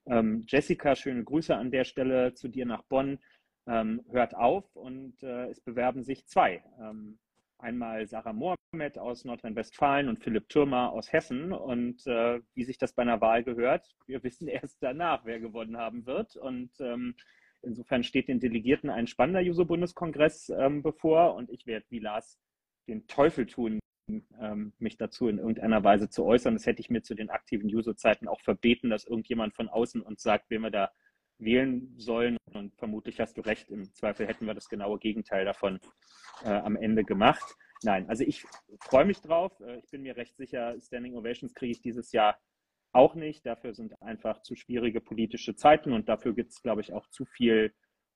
ähm, Jessica, schöne Grüße an der Stelle zu dir nach Bonn, ähm, hört auf und äh, es bewerben sich zwei. Ähm, einmal Sarah Mohamed aus Nordrhein-Westfalen und Philipp Türmer aus Hessen. Und äh, wie sich das bei einer Wahl gehört, wir wissen erst danach, wer gewonnen haben wird. Und ähm, insofern steht den Delegierten ein spannender Juso-Bundeskongress ähm, bevor. Und ich werde wie Lars den Teufel tun, ähm, mich dazu in irgendeiner Weise zu äußern. Das hätte ich mir zu den aktiven User-Zeiten auch verbeten, dass irgendjemand von außen uns sagt, wen wir da wählen sollen. Und vermutlich hast du recht, im Zweifel hätten wir das genaue Gegenteil davon äh, am Ende gemacht. Nein, also ich freue mich drauf. Äh, ich bin mir recht sicher, Standing Ovations kriege ich dieses Jahr auch nicht. Dafür sind einfach zu schwierige politische Zeiten und dafür gibt es, glaube ich, auch zu viel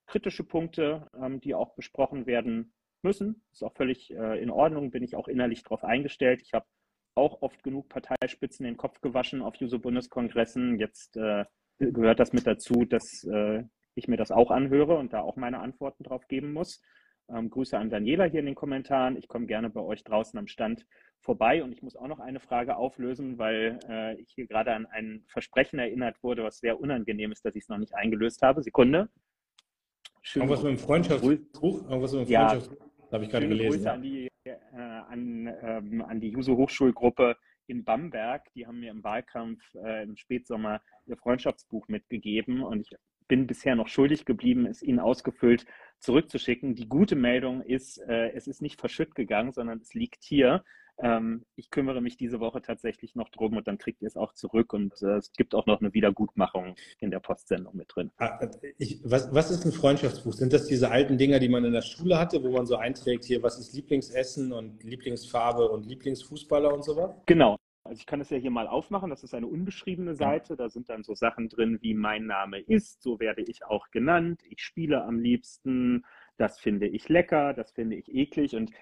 kritische Punkte, ähm, die auch besprochen werden müssen. Ist auch völlig äh, in Ordnung, bin ich auch innerlich darauf eingestellt. Ich habe auch oft genug Parteispitzen den Kopf gewaschen auf Juso-Bundeskongressen. Jetzt äh, gehört das mit dazu, dass äh, ich mir das auch anhöre und da auch meine Antworten drauf geben muss. Ähm, Grüße an Daniela hier in den Kommentaren. Ich komme gerne bei euch draußen am Stand vorbei und ich muss auch noch eine Frage auflösen, weil äh, ich hier gerade an ein Versprechen erinnert wurde, was sehr unangenehm ist, dass ich es noch nicht eingelöst habe. Sekunde. Schön. Irgendwas mit dem Freundschaftsbuch? Irgendwas mit dem Freundschaftsbuch? Habe ich gerade gelesen. Grüße ja. an die, äh, an, ähm, an die Juso Hochschulgruppe in Bamberg. Die haben mir im Wahlkampf äh, im Spätsommer ihr Freundschaftsbuch mitgegeben und ich bin bisher noch schuldig geblieben, es ihnen ausgefüllt zurückzuschicken. Die gute Meldung ist, äh, es ist nicht verschütt gegangen, sondern es liegt hier. Ähm, ich kümmere mich diese Woche tatsächlich noch drum und dann kriegt ihr es auch zurück und äh, es gibt auch noch eine Wiedergutmachung in der Postsendung mit drin. Ah, ich, was, was ist ein Freundschaftsbuch? Sind das diese alten Dinger, die man in der Schule hatte, wo man so einträgt, hier, was ist Lieblingsessen und Lieblingsfarbe und Lieblingsfußballer und sowas? Genau. Also ich kann es ja hier mal aufmachen. Das ist eine unbeschriebene Seite. Da sind dann so Sachen drin wie mein Name ist, so werde ich auch genannt. Ich spiele am liebsten. Das finde ich lecker, das finde ich eklig und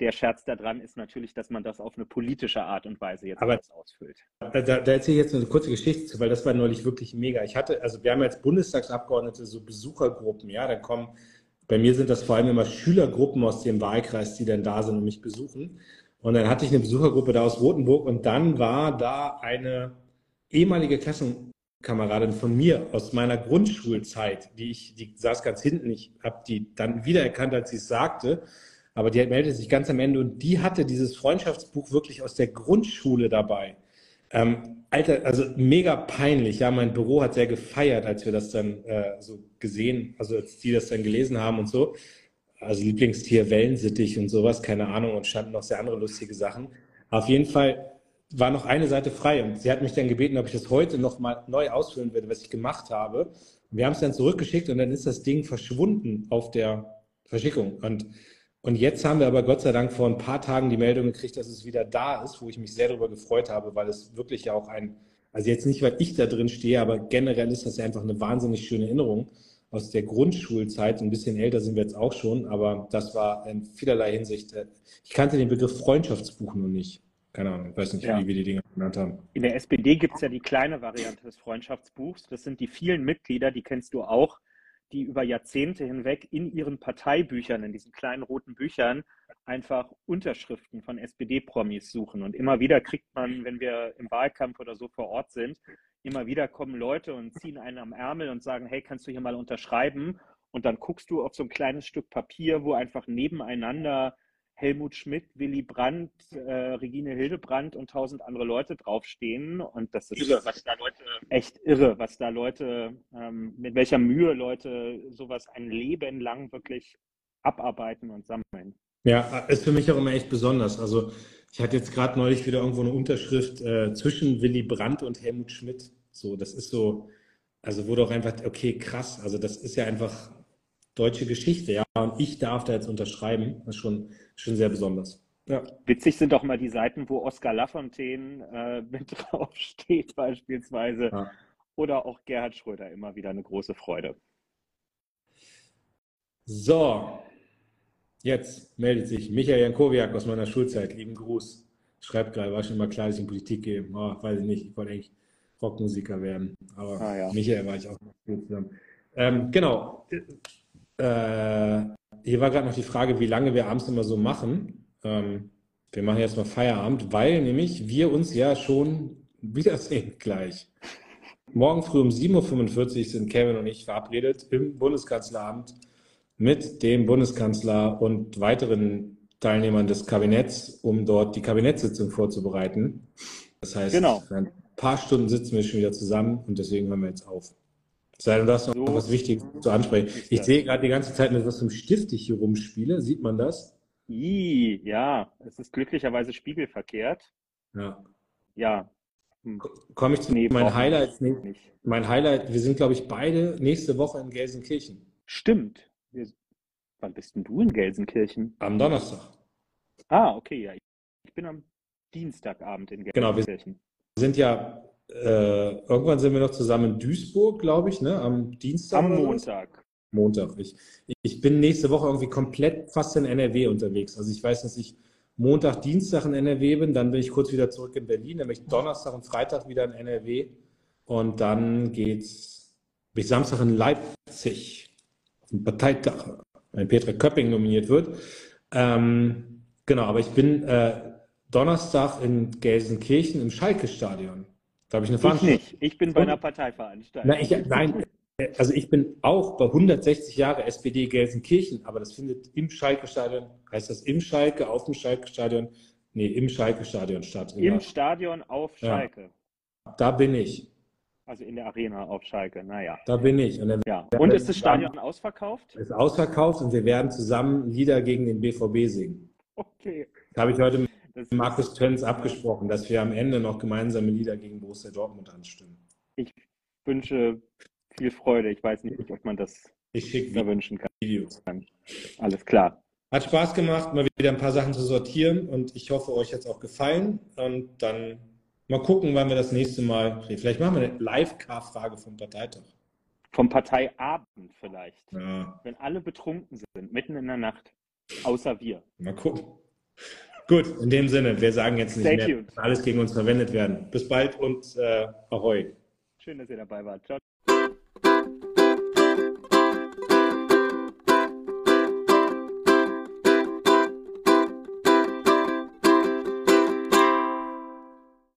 der Scherz daran ist natürlich, dass man das auf eine politische Art und Weise jetzt Aber ausfüllt. Da, da erzähle ich jetzt eine kurze Geschichte zu, weil das war neulich wirklich mega. Ich hatte, also wir haben als Bundestagsabgeordnete so Besuchergruppen, ja, da kommen, bei mir sind das vor allem immer Schülergruppen aus dem Wahlkreis, die dann da sind und mich besuchen. Und dann hatte ich eine Besuchergruppe da aus Rothenburg und dann war da eine ehemalige Klassenkameradin von mir aus meiner Grundschulzeit, die ich, die saß ganz hinten, ich habe die dann wiedererkannt, als sie es sagte. Aber die meldete sich ganz am Ende und die hatte dieses Freundschaftsbuch wirklich aus der Grundschule dabei. Ähm, Alter, also mega peinlich. Ja, mein Büro hat sehr gefeiert, als wir das dann äh, so gesehen, also als die das dann gelesen haben und so. Also Lieblingstier Wellensittich und sowas, keine Ahnung, und standen noch sehr andere lustige Sachen. Auf jeden Fall war noch eine Seite frei und sie hat mich dann gebeten, ob ich das heute noch mal neu ausfüllen würde, was ich gemacht habe. Wir haben es dann zurückgeschickt und dann ist das Ding verschwunden auf der Verschickung. Und und jetzt haben wir aber Gott sei Dank vor ein paar Tagen die Meldung gekriegt, dass es wieder da ist, wo ich mich sehr darüber gefreut habe, weil es wirklich ja auch ein, also jetzt nicht, weil ich da drin stehe, aber generell ist das ja einfach eine wahnsinnig schöne Erinnerung aus der Grundschulzeit. Ein bisschen älter sind wir jetzt auch schon, aber das war in vielerlei Hinsicht, äh, ich kannte den Begriff Freundschaftsbuch nur nicht. Keine Ahnung, ich weiß nicht, ja. wie wir die Dinge genannt haben. In der SPD gibt es ja die kleine Variante des Freundschaftsbuchs. Das sind die vielen Mitglieder, die kennst du auch, die über Jahrzehnte hinweg in ihren Parteibüchern, in diesen kleinen roten Büchern, einfach Unterschriften von SPD-Promis suchen. Und immer wieder kriegt man, wenn wir im Wahlkampf oder so vor Ort sind, immer wieder kommen Leute und ziehen einen am Ärmel und sagen, hey, kannst du hier mal unterschreiben? Und dann guckst du auf so ein kleines Stück Papier, wo einfach nebeneinander Helmut Schmidt, Willy Brandt, äh, Regine Hildebrandt und tausend andere Leute draufstehen. Und das ist irre, was da Leute, echt irre, was da Leute, ähm, mit welcher Mühe Leute sowas ein Leben lang wirklich abarbeiten und sammeln. Ja, ist für mich auch immer echt besonders. Also ich hatte jetzt gerade neulich wieder irgendwo eine Unterschrift äh, zwischen Willy Brandt und Helmut Schmidt. So, das ist so, also wurde auch einfach, okay, krass. Also das ist ja einfach deutsche Geschichte, ja. Und ich darf da jetzt unterschreiben. Das ist schon, schon sehr besonders. Ja. Witzig sind auch mal die Seiten, wo Oskar Lafontaine äh, mit draufsteht, beispielsweise. Ja. Oder auch Gerhard Schröder, immer wieder eine große Freude. So, jetzt meldet sich Michael Jankowiak aus meiner Schulzeit. Lieben Gruß. Schreibt gerade, war schon mal klar, dass ich in Politik gehe. Oh, weiß ich nicht, ich wollte eigentlich Rockmusiker werden. Aber ah, ja. Michael war ich auch zusammen. Ähm, genau. Äh, hier war gerade noch die Frage, wie lange wir abends immer so machen. Ähm, wir machen jetzt mal Feierabend, weil nämlich wir uns ja schon wiedersehen gleich. Morgen früh um 7.45 Uhr sind Kevin und ich verabredet im Bundeskanzleramt mit dem Bundeskanzler und weiteren Teilnehmern des Kabinetts, um dort die Kabinettssitzung vorzubereiten. Das heißt, genau. ein paar Stunden sitzen wir schon wieder zusammen und deswegen hören wir jetzt auf. Sei denn, du hast noch so was Wichtiges zu ansprechen. Ich sehe gerade die ganze Zeit mit was zum Stift ich hier rumspiele. Sieht man das? I, ja, es ist glücklicherweise spiegelverkehrt. Ja. Ja. Hm. Komme ich zu nee, mein Highlight. Nicht. Mein Highlight, wir sind, glaube ich, beide nächste Woche in Gelsenkirchen. Stimmt. Wir, wann bist denn du in Gelsenkirchen? Am Donnerstag. Ah, okay, ja. Ich bin am Dienstagabend in Gelsenkirchen. Genau, wir sind ja äh, irgendwann sind wir noch zusammen in Duisburg, glaube ich, ne? am Dienstag. Am Montag. Montag. Ich, ich bin nächste Woche irgendwie komplett fast in NRW unterwegs. Also ich weiß, dass ich Montag, Dienstag in NRW bin, dann bin ich kurz wieder zurück in Berlin, dann bin ich Donnerstag und Freitag wieder in NRW und dann geht's, bin ich Samstag in Leipzig auf dem Parteitag, wenn Petra Köpping nominiert wird. Ähm, genau, aber ich bin äh, Donnerstag in Gelsenkirchen im Schalke-Stadion. Da habe ich eine Veranstaltung. Ich nicht. Ich bin bei einer Parteiveranstaltung. Na, ich, nein, also ich bin auch bei 160 Jahre SPD Gelsenkirchen, aber das findet im Schalke-Stadion, heißt das im Schalke, auf dem Schalke-Stadion? Nee, im Schalke-Stadion statt. Im ja. Stadion auf Schalke. Ja. Da bin ich. Also in der Arena auf Schalke, naja. Da bin ich. Und, ja. und ist das Stadion ausverkauft? Ist ausverkauft und wir werden zusammen Lieder gegen den BVB singen. Okay. Da habe ich heute Das Markus Töns abgesprochen, dass wir am Ende noch gemeinsame Lieder gegen Borussia Dortmund anstimmen. Ich wünsche viel Freude. Ich weiß nicht, ob man das ich da wünschen kann. Videos. Alles klar. Hat Spaß gemacht, mal wieder ein paar Sachen zu sortieren und ich hoffe, euch hat es auch gefallen. Und dann mal gucken, wann wir das nächste Mal reden. Vielleicht machen wir eine Live-Car-Frage vom Parteitag. Vom Parteiabend vielleicht. Ja. Wenn alle betrunken sind, mitten in der Nacht. Außer wir. Mal gucken. Gut, in dem Sinne, wir sagen jetzt nicht Stay mehr, tuned. dass alles gegen uns verwendet werden. Bis bald und äh, Ahoi. Schön, dass ihr dabei wart. Ciao.